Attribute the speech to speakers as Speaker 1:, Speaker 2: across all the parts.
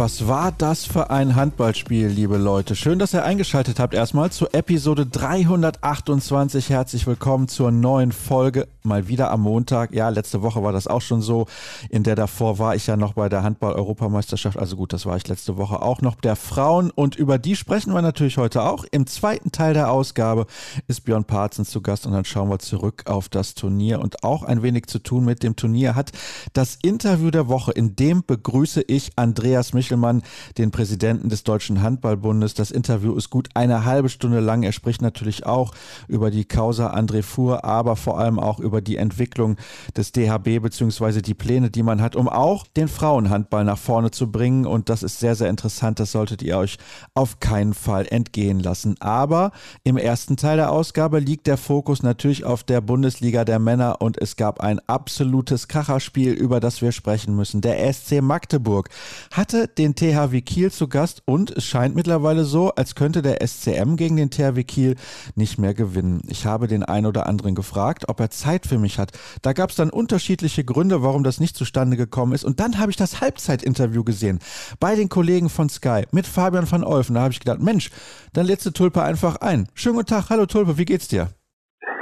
Speaker 1: Was war das für ein Handballspiel, liebe Leute? Schön, dass ihr eingeschaltet habt. Erstmal zur Episode 328. Herzlich willkommen zur neuen Folge. Mal wieder am Montag. Ja, letzte Woche war das auch schon so. In der davor war ich ja noch bei der Handball-Europameisterschaft. Also gut, das war ich letzte Woche auch noch der Frauen. Und über die sprechen wir natürlich heute auch. Im zweiten Teil der Ausgabe ist Björn Parzen zu Gast und dann schauen wir zurück auf das Turnier. Und auch ein wenig zu tun mit dem Turnier hat das Interview der Woche. In dem begrüße ich Andreas Michel Michelmann, den Präsidenten des Deutschen Handballbundes. Das Interview ist gut eine halbe Stunde lang. Er spricht natürlich auch über die Causa André Fuhr, aber vor allem auch über die Entwicklung des DHB beziehungsweise die Pläne, die man hat, um auch den Frauenhandball nach vorne zu bringen. Und das ist sehr, sehr interessant. Das solltet ihr euch auf keinen Fall entgehen lassen. Aber im ersten Teil der Ausgabe liegt der Fokus natürlich auf der Bundesliga der Männer und es gab ein absolutes Kracherspiel, über das wir sprechen müssen. Der SC Magdeburg hatte den THW Kiel zu Gast und es scheint mittlerweile so, als könnte der SCM gegen den THW Kiel nicht mehr gewinnen. Ich habe den einen oder anderen gefragt, ob er Zeit für mich hat. Da gab es dann unterschiedliche Gründe, warum das nicht zustande gekommen ist. Und dann habe ich das Halbzeitinterview gesehen bei den Kollegen von Sky mit Fabian van Olfen. Da habe ich gedacht, Mensch, dann du Tulpe einfach ein. Schönen guten Tag, hallo Tulpe, wie geht's dir?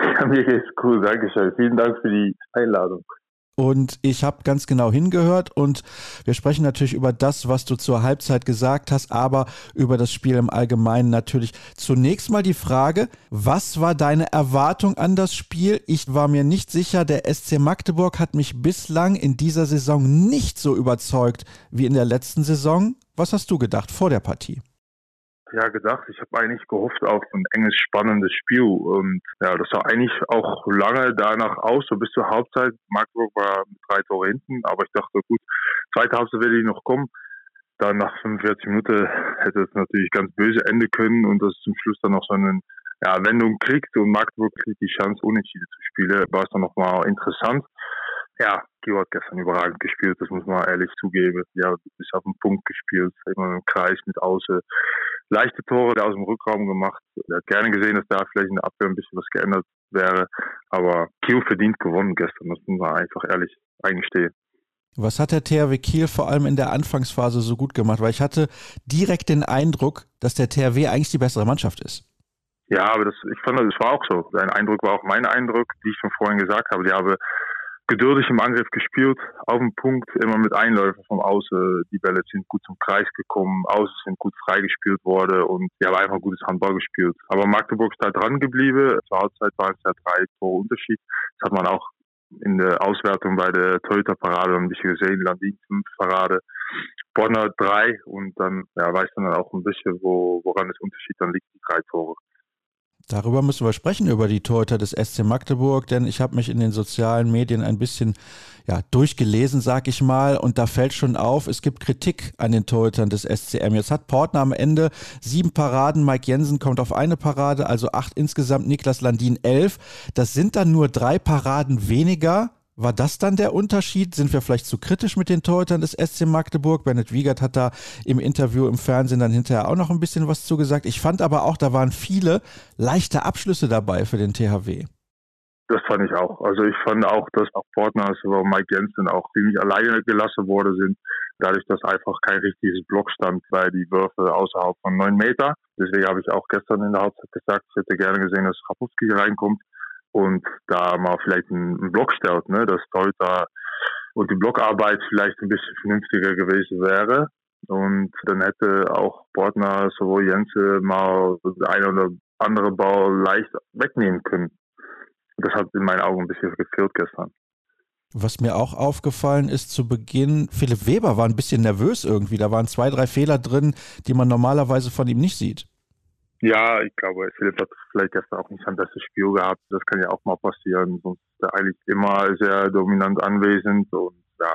Speaker 2: Ja, mir geht's cool, danke schön. Vielen Dank für die Einladung.
Speaker 1: Und ich habe ganz genau hingehört und wir sprechen natürlich über das, was du zur Halbzeit gesagt hast, aber über das Spiel im Allgemeinen natürlich. Zunächst mal die Frage, was war deine Erwartung an das Spiel? Ich war mir nicht sicher, der SC Magdeburg hat mich bislang in dieser Saison nicht so überzeugt wie in der letzten Saison. Was hast du gedacht vor der Partie?
Speaker 2: Ja gedacht. Ich habe eigentlich gehofft auf ein enges, spannendes Spiel. Und ja, das sah eigentlich auch lange danach aus, so bis zur Halbzeit. Magdeburg war mit drei Tore hinten, aber ich dachte, gut, zweite Halbzeit werde ich noch kommen. Dann nach 45 Minuten hätte es natürlich ganz böse enden können und das zum Schluss dann noch so eine ja, Wendung kriegt und Magdeburg kriegt die Chance, unentschieden zu spielen, war es dann nochmal interessant. Ja, Gio hat gestern überragend gespielt, das muss man ehrlich zugeben. Ja, ist auf den Punkt gespielt, immer im Kreis mit Außen leichte Tore aus dem Rückraum gemacht. Er hat gerne gesehen, dass da vielleicht in der Abwehr ein bisschen was geändert wäre. Aber Kiel verdient gewonnen gestern. Das muss man einfach ehrlich eingestehen.
Speaker 1: Was hat der THW Kiel vor allem in der Anfangsphase so gut gemacht? Weil ich hatte direkt den Eindruck, dass der THW eigentlich die bessere Mannschaft ist.
Speaker 2: Ja, aber das, ich fand, das war auch so. Sein Eindruck war auch mein Eindruck, wie ich schon vorhin gesagt habe. Die haben geduldig im Angriff gespielt, auf dem Punkt, immer mit Einläufen vom Außen. Die Bälle sind gut zum Kreis gekommen, Außen sind gut freigespielt worden und die haben einfach gutes Handball gespielt. Aber Magdeburg ist da dran geblieben. Zur Halbzeit waren es ja drei Tore Unterschied. Das hat man auch in der Auswertung bei der Toyota-Parade ein bisschen gesehen. Landin fünf Parade, Bonner drei und dann ja, weiß man dann auch ein bisschen, wo, woran das Unterschied dann liegt, die drei Tore.
Speaker 1: Darüber müssen wir sprechen, über die Torhüter des SC Magdeburg, denn ich habe mich in den sozialen Medien ein bisschen ja, durchgelesen, sag ich mal, und da fällt schon auf, es gibt Kritik an den Torhütern des SCM. Jetzt hat Portner am Ende sieben Paraden, Mike Jensen kommt auf eine Parade, also acht insgesamt, Niklas Landin elf. Das sind dann nur drei Paraden weniger war das dann der Unterschied? Sind wir vielleicht zu kritisch mit den Torhütern des SC Magdeburg? Bennett Wiegert hat da im Interview im Fernsehen dann hinterher auch noch ein bisschen was zugesagt. Ich fand aber auch, da waren viele leichte Abschlüsse dabei für den THW.
Speaker 2: Das fand ich auch. Also ich fand auch, dass auch Portner, also Mike Jensen auch ziemlich alleine gelassen worden sind, dadurch, dass einfach kein richtiges Block stand bei die Würfe außerhalb von neun Meter. Deswegen habe ich auch gestern in der Halbzeit gesagt, ich hätte gerne gesehen, dass Rapowski reinkommt und da mal vielleicht einen, Block stellt, ne, dass Torhüter und die Blockarbeit vielleicht ein bisschen vernünftiger gewesen wäre. Und dann hätte auch Bortner sowohl Jense mal eine oder andere Ball leicht wegnehmen können. Das hat in meinen Augen ein bisschen gefehlt gestern.
Speaker 1: Was mir auch aufgefallen ist zu Beginn, Philipp Weber war ein bisschen nervös irgendwie. Da waren zwei, drei Fehler drin, die man normalerweise von ihm nicht sieht.
Speaker 2: Ja, ich glaube, Philipp hat vielleicht gestern auch nicht sein bestes Spiel gehabt. Das kann ja auch mal passieren. Sonst ist er eigentlich immer sehr dominant anwesend. Und ja,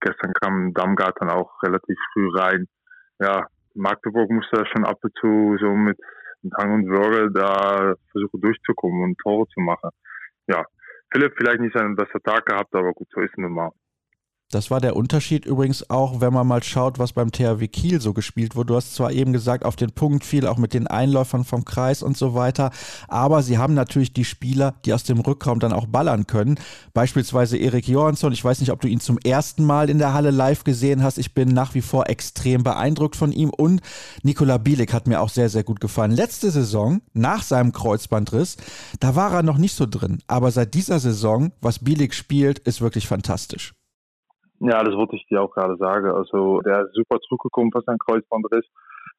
Speaker 2: gestern kam Damgard dann auch relativ früh rein. Ja, Magdeburg musste schon ab und zu so mit mit Hang und Würge da versuche durchzukommen und Tore zu machen. Ja, Philipp vielleicht nicht seinen besten Tag gehabt, aber gut, so ist es nun mal.
Speaker 1: Das war der Unterschied übrigens auch, wenn man mal schaut, was beim THW Kiel so gespielt wurde. Du hast zwar eben gesagt, auf den Punkt viel, auch mit den Einläufern vom Kreis und so weiter, aber sie haben natürlich die Spieler, die aus dem Rückraum dann auch ballern können. Beispielsweise Erik Johansson. Ich weiß nicht, ob du ihn zum ersten Mal in der Halle live gesehen hast. Ich bin nach wie vor extrem beeindruckt von ihm und Nikola Bielik hat mir auch sehr, sehr gut gefallen. Letzte Saison, nach seinem Kreuzbandriss, da war er noch nicht so drin. Aber seit dieser Saison, was Bielik spielt, ist wirklich fantastisch.
Speaker 2: Ja, das wollte ich dir auch gerade sagen. Also der ist super zurückgekommen von seinem Kreuzbandriss.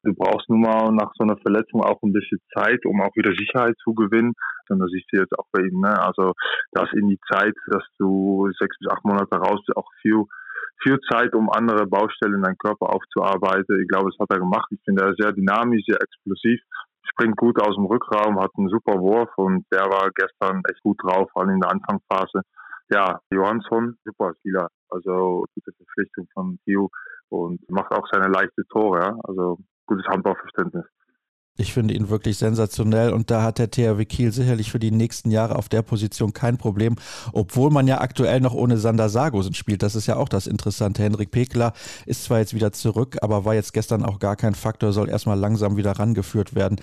Speaker 2: Du brauchst nun mal nach so einer Verletzung auch ein bisschen Zeit, um auch wieder Sicherheit zu gewinnen. Und das siehst du jetzt auch bei ihm. Ne? Also das in die Zeit, dass du sechs bis acht Monate raus auch viel viel Zeit, um andere Baustellen in deinem Körper aufzuarbeiten. Ich glaube, das hat er gemacht. Ich finde er sehr dynamisch, sehr explosiv, springt gut aus dem Rückraum, hat einen super Wurf und der war gestern echt gut drauf, vor allem in der Anfangsphase ja, Johansson, super Spieler. Also gute Verpflichtung von Theo und macht auch seine leichte Tore. Ja? Also gutes Handballverständnis.
Speaker 1: Ich finde ihn wirklich sensationell und da hat der THW Kiel sicherlich für die nächsten Jahre auf der Position kein Problem, obwohl man ja aktuell noch ohne Sander Sargosen spielt. Das ist ja auch das Interessante. Henrik Pekler ist zwar jetzt wieder zurück, aber war jetzt gestern auch gar kein Faktor, soll erstmal langsam wieder rangeführt werden.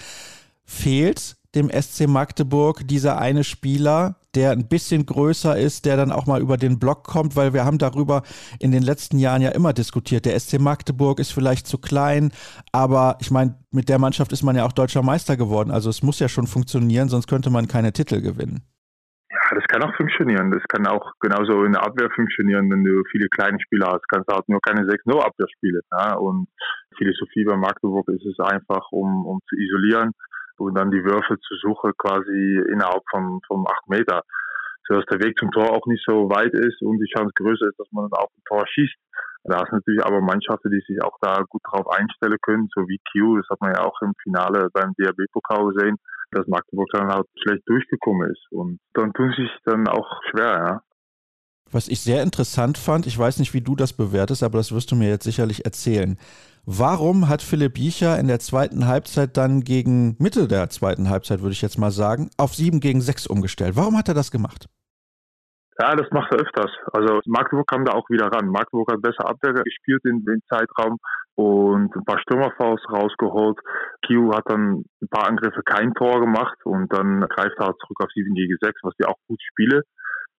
Speaker 1: Fehlt dem SC Magdeburg dieser eine Spieler, der ein bisschen größer ist, der dann auch mal über den Block kommt, weil wir haben darüber in den letzten Jahren ja immer diskutiert. Der SC Magdeburg ist vielleicht zu klein, aber ich meine, mit der Mannschaft ist man ja auch deutscher Meister geworden. Also es muss ja schon funktionieren, sonst könnte man keine Titel gewinnen.
Speaker 2: Ja, das kann auch funktionieren. Das kann auch genauso in der Abwehr funktionieren, wenn du viele kleine Spieler hast. Kannst du halt nur keine 6-0-Abwehr spielen. Ja? Und Philosophie bei Magdeburg ist es einfach, um, um zu isolieren und dann die Würfe zu suchen quasi innerhalb von, von acht Meter. Sodass der Weg zum Tor auch nicht so weit ist und die Chance größer ist, dass man dann auch ein Tor schießt. Da ist natürlich aber Mannschaften, die sich auch da gut drauf einstellen können, so wie Q, das hat man ja auch im Finale beim DRB-Pokal gesehen, dass Magdeburg dann halt schlecht durchgekommen ist. Und dann tun sich dann auch schwer, ja.
Speaker 1: Was ich sehr interessant fand, ich weiß nicht, wie du das bewertest, aber das wirst du mir jetzt sicherlich erzählen. Warum hat Philipp Jicher in der zweiten Halbzeit dann gegen Mitte der zweiten Halbzeit, würde ich jetzt mal sagen, auf 7 gegen 6 umgestellt? Warum hat er das gemacht?
Speaker 2: Ja, das macht er öfters. Also Magdeburg kam da auch wieder ran. Magdeburg hat besser Abwehr gespielt in dem Zeitraum und ein paar Stürmerfaus rausgeholt. Kiu hat dann ein paar Angriffe kein Tor gemacht und dann greift er zurück auf 7 gegen 6, was die auch gut spielen.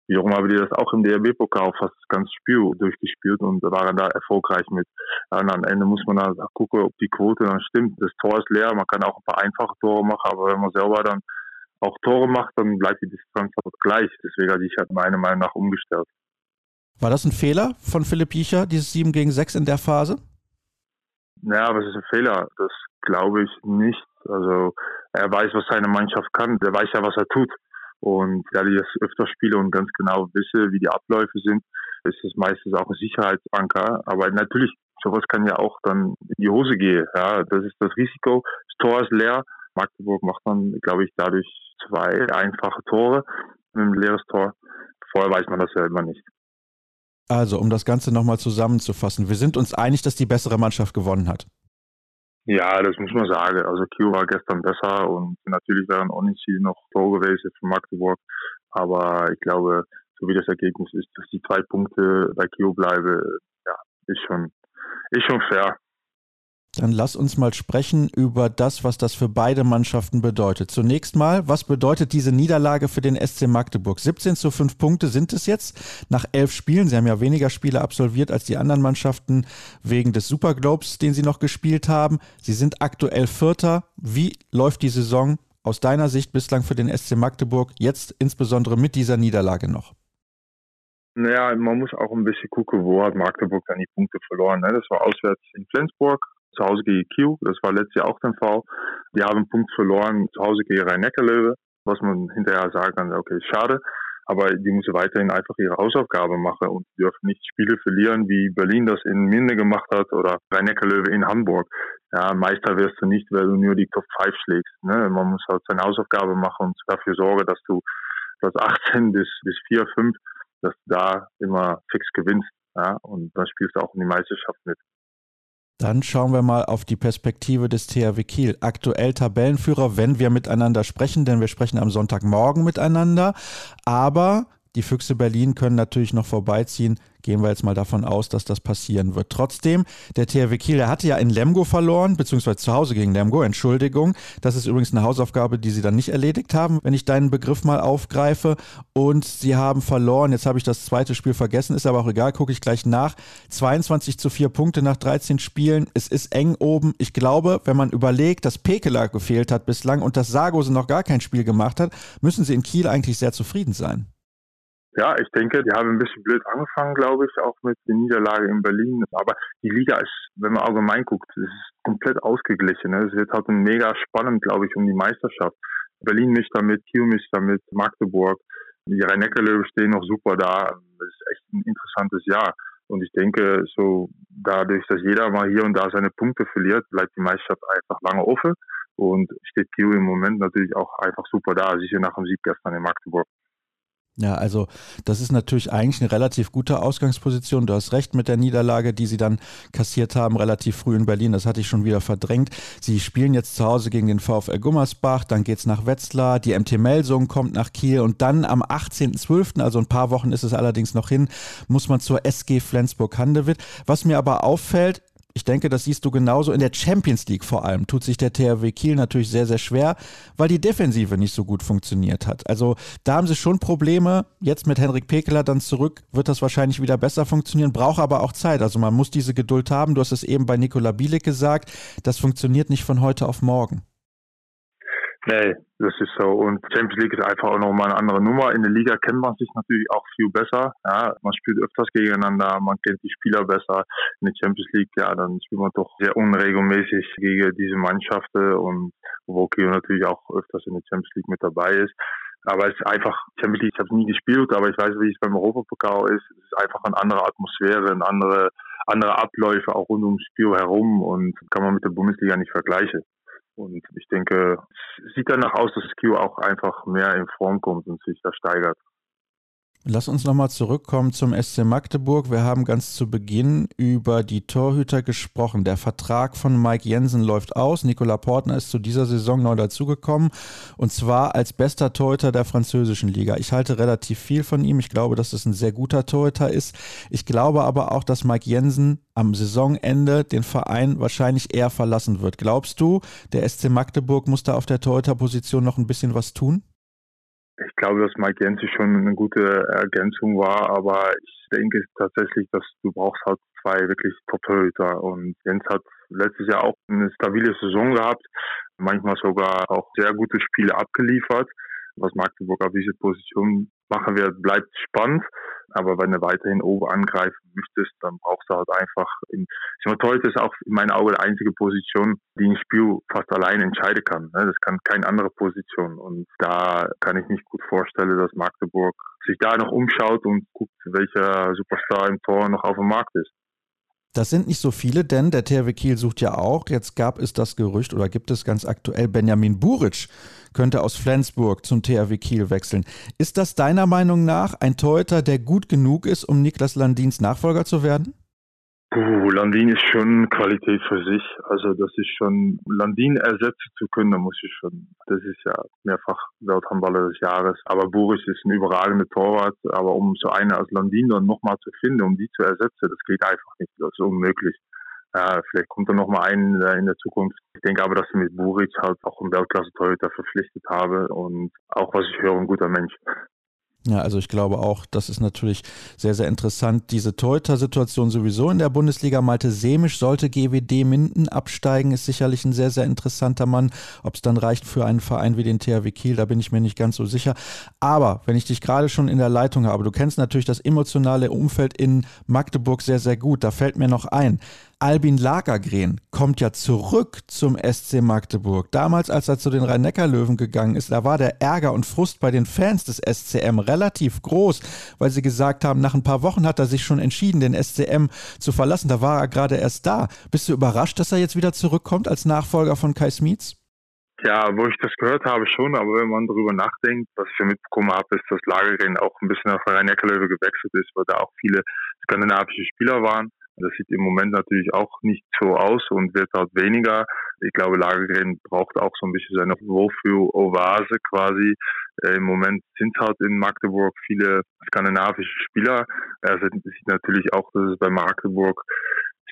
Speaker 2: Wiederum haben die das auch im DRB-Pokal fast das ganze Spiel durchgespielt und waren da erfolgreich mit. Und am Ende muss man dann gucken, ob die Quote dann stimmt. Das Tor ist leer, man kann auch ein paar einfache Tore machen, aber wenn man selber dann auch Tore macht, dann bleibt die Distanz gleich. Deswegen hatte ich halt meiner Meinung nach umgestellt.
Speaker 1: War das ein Fehler von Philipp Jicher, dieses 7 gegen 6 in der Phase?
Speaker 2: Naja, was ist ein Fehler? Das glaube ich nicht. Also er weiß, was seine Mannschaft kann. Der weiß ja, was er tut. Und da ich das öfter spiele und ganz genau wisse, wie die Abläufe sind, ist es meistens auch ein Sicherheitsanker. Aber natürlich, sowas kann ja auch dann in die Hose gehen. Ja, das ist das Risiko. Das Tor ist leer. Magdeburg macht dann, glaube ich, dadurch zwei einfache Tore mit einem leeres Tor. Vorher weiß man das ja immer nicht.
Speaker 1: Also, um das Ganze nochmal zusammenzufassen, wir sind uns einig, dass die bessere Mannschaft gewonnen hat.
Speaker 2: Ja, das muss man sagen. Also Kio war gestern besser und natürlich wären Onitschi noch Tor gewesen für Magdeburg. Aber ich glaube, so wie das Ergebnis ist, dass die zwei Punkte bei Kio bleiben, ja, ist schon, ist schon fair.
Speaker 1: Dann lass uns mal sprechen über das, was das für beide Mannschaften bedeutet. Zunächst mal, was bedeutet diese Niederlage für den SC Magdeburg? 17 zu 5 Punkte sind es jetzt nach elf Spielen. Sie haben ja weniger Spiele absolviert als die anderen Mannschaften wegen des Superglobes, den sie noch gespielt haben. Sie sind aktuell Vierter. Wie läuft die Saison aus deiner Sicht bislang für den SC Magdeburg, jetzt insbesondere mit dieser Niederlage noch?
Speaker 2: Naja, man muss auch ein bisschen gucken, wo hat Magdeburg dann die Punkte verloren. Ne? Das war auswärts in Flensburg, zu Hause gegen Kiel. Das war letztes Jahr auch der Fall. Die haben einen Punkt verloren zu Hause gegen Rhein-Neckar-Löwe, was man hinterher sagen kann, okay, schade. Aber die müssen weiterhin einfach ihre Hausaufgabe machen und dürfen nicht Spiele verlieren, wie Berlin das in Minde gemacht hat oder Rhein-Neckar-Löwe in Hamburg. Ja, Meister wirst du nicht, weil du nur die Top 5 schlägst. Ne? Man muss halt seine Hausaufgabe machen und dafür sorgen, dass du Platz 18 bis, bis 4, 5, dass du da immer fix gewinnst. Ja? Und dann spielst du auch in die Meisterschaft mit.
Speaker 1: Dann schauen wir mal auf die Perspektive des THW Kiel. Aktuell Tabellenführer, wenn wir miteinander sprechen, denn wir sprechen am Sonntagmorgen miteinander. Aber die Füchse Berlin können natürlich noch vorbeiziehen. Gehen wir jetzt mal davon aus, dass das passieren wird. Trotzdem, der THW Kiel, der hatte ja in Lemgo verloren, beziehungsweise zu Hause gegen Lemgo. Entschuldigung. Das ist übrigens eine Hausaufgabe, die sie dann nicht erledigt haben, wenn ich deinen Begriff mal aufgreife. Und sie haben verloren. Jetzt habe ich das zweite Spiel vergessen, ist aber auch egal, gucke ich gleich nach. 22 zu 4 Punkte nach 13 Spielen. Es ist eng oben. Ich glaube, wenn man überlegt, dass Pekela gefehlt hat bislang und dass Sargose noch gar kein Spiel gemacht hat, müssen sie in Kiel eigentlich sehr zufrieden sein.
Speaker 2: Ja, ich denke, die haben ein bisschen blöd angefangen, glaube ich, auch mit der Niederlage in Berlin. Aber die Liga ist, wenn man allgemein guckt, ist komplett ausgeglichen. Ne? Es wird halt mega spannend, glaube ich, um die Meisterschaft. Berlin mischt damit, Kiel mischt damit, Magdeburg. Die Rhein-Neckar-Löwen stehen noch super da. Das ist echt ein interessantes Jahr. Und ich denke, so dadurch, dass jeder mal hier und da seine Punkte verliert, bleibt die Meisterschaft einfach lange offen. Und steht Kiel im Moment natürlich auch einfach super da, sicher nach dem Sieg gestern in Magdeburg.
Speaker 1: Ja, also das ist natürlich eigentlich eine relativ gute Ausgangsposition. Du hast recht mit der Niederlage, die sie dann kassiert haben, relativ früh in Berlin. Das hatte ich schon wieder verdrängt. Sie spielen jetzt zu Hause gegen den VfL Gummersbach, dann geht's nach Wetzlar, die MT Melsung kommt nach Kiel und dann am 18.12., also ein paar Wochen ist es allerdings noch hin, muss man zur SG Flensburg-Handewitt. Was mir aber auffällt, ich denke, das siehst du genauso. In der Champions League vor allem tut sich der THW Kiel natürlich sehr, sehr schwer, weil die Defensive nicht so gut funktioniert hat. Also da haben sie schon Probleme. Jetzt mit Henrik Pekeler dann zurück wird das wahrscheinlich wieder besser funktionieren, braucht aber auch Zeit. Also man muss diese Geduld haben. Du hast es eben bei Nikola Bielik gesagt. Das funktioniert nicht von heute auf morgen.
Speaker 2: Nee, das ist so. Und Champions League ist einfach auch nochmal eine andere Nummer. In der Liga kennt man sich natürlich auch viel besser. Ja, man spielt öfters gegeneinander, man kennt die Spieler besser. In der Champions League, ja, dann spielt man doch sehr unregelmäßig gegen diese Mannschaften und wo Kio natürlich auch öfters in der Champions League mit dabei ist. Aber es ist einfach, Champions League, ich habe nie gespielt, aber ich weiß, wie es beim Europapokal ist. Es ist einfach eine andere Atmosphäre, eine andere, andere Abläufe auch rund ums Spiel herum und kann man mit der Bundesliga nicht vergleichen. Und ich denke, es sieht danach aus, dass Q auch einfach mehr in Form kommt und sich da steigert.
Speaker 1: Lass uns nochmal zurückkommen zum SC Magdeburg. Wir haben ganz zu Beginn über die Torhüter gesprochen. Der Vertrag von Mike Jensen läuft aus. Nicola Portner ist zu dieser Saison neu dazugekommen und zwar als bester Torhüter der französischen Liga. Ich halte relativ viel von ihm. Ich glaube, dass es ein sehr guter Torhüter ist. Ich glaube aber auch, dass Mike Jensen am Saisonende den Verein wahrscheinlich eher verlassen wird. Glaubst du, der SC Magdeburg muss da auf der Torhüterposition noch ein bisschen was tun?
Speaker 2: Ich glaube, dass Mike Jensi schon eine gute Ergänzung war, aber ich denke tatsächlich, dass du brauchst halt zwei wirklich Top-Torhüter und Jens hat letztes Jahr auch eine stabile Saison gehabt, manchmal sogar auch sehr gute Spiele abgeliefert was Magdeburg auf diese Position machen wird, bleibt spannend. Aber wenn du weiterhin oben angreifen möchtest, dann brauchst du halt einfach, in, heute ist auch in meinen Augen die einzige Position, die ein Spiel fast allein entscheiden kann. Ne? Das kann keine andere Position. Und da kann ich nicht gut vorstellen, dass Magdeburg sich da noch umschaut und guckt, welcher Superstar im Tor noch auf dem Markt ist.
Speaker 1: Das sind nicht so viele, denn der THW Kiel sucht ja auch. Jetzt gab es das Gerücht oder gibt es ganz aktuell, Benjamin Buric könnte aus Flensburg zum THW Kiel wechseln. Ist das deiner Meinung nach ein Torhüter, der gut genug ist, um Niklas Landins Nachfolger zu werden?
Speaker 2: Uh, Landin ist schon Qualität für sich. Also das ist schon, Landin ersetzen zu können, da muss ich schon, das ist ja mehrfach Welthandballer des Jahres. Aber Boris ist ein überragender Torwart. Aber um so einen als Landin dann nochmal zu finden, um die zu ersetzen, das geht einfach nicht. Das ist unmöglich. Ja, vielleicht kommt da nochmal ein in der Zukunft. Ich denke aber, dass sie mit Buric halt auch einen Weltklasse-Torhüter verpflichtet habe und auch, was ich höre, ein guter Mensch.
Speaker 1: Ja, also ich glaube auch, das ist natürlich sehr, sehr interessant. Diese Torhüter-Situation sowieso in der Bundesliga. Malte Semisch sollte GWD Minden absteigen, ist sicherlich ein sehr, sehr interessanter Mann. Ob es dann reicht für einen Verein wie den THW Kiel, da bin ich mir nicht ganz so sicher. Aber wenn ich dich gerade schon in der Leitung habe, du kennst natürlich das emotionale Umfeld in Magdeburg sehr, sehr gut. Da fällt mir noch ein, Albin Lagergren kommt ja zurück zum SC Magdeburg. Damals, als er zu den Rhein-Neckar-Löwen gegangen ist, da war der Ärger und Frust bei den Fans des SCM relativ groß, weil sie gesagt haben, nach ein paar Wochen hat er sich schon entschieden, den SCM zu verlassen. Da war er gerade erst da. Bist du überrascht, dass er jetzt wieder zurückkommt als Nachfolger von Kai Smietz?
Speaker 2: Ja, wo ich das gehört habe schon, aber wenn man darüber nachdenkt, was ich mitbekommen habe, ist, dass Lagergren auch ein bisschen auf Rhein-Neckar-Löwe gewechselt ist, weil da auch viele skandinavische Spieler waren Das sieht im Moment natürlich auch nicht so aus und wird halt weniger. Ich glaube, Lagergren braucht auch so ein bisschen seine Wohlfühl-Oase quasi. Äh, Im Moment sind halt in Magdeburg viele skandinavische Spieler. Er sieht natürlich auch, dass es bei Magdeburg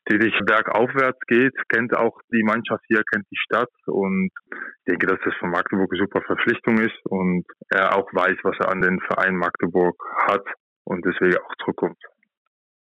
Speaker 2: stetig bergaufwärts geht, kennt auch die Mannschaft hier, kennt die Stadt und ich denke, dass das von Magdeburg eine super Verpflichtung ist und er auch weiß, was er an den Verein Magdeburg hat und deswegen auch zurückkommt.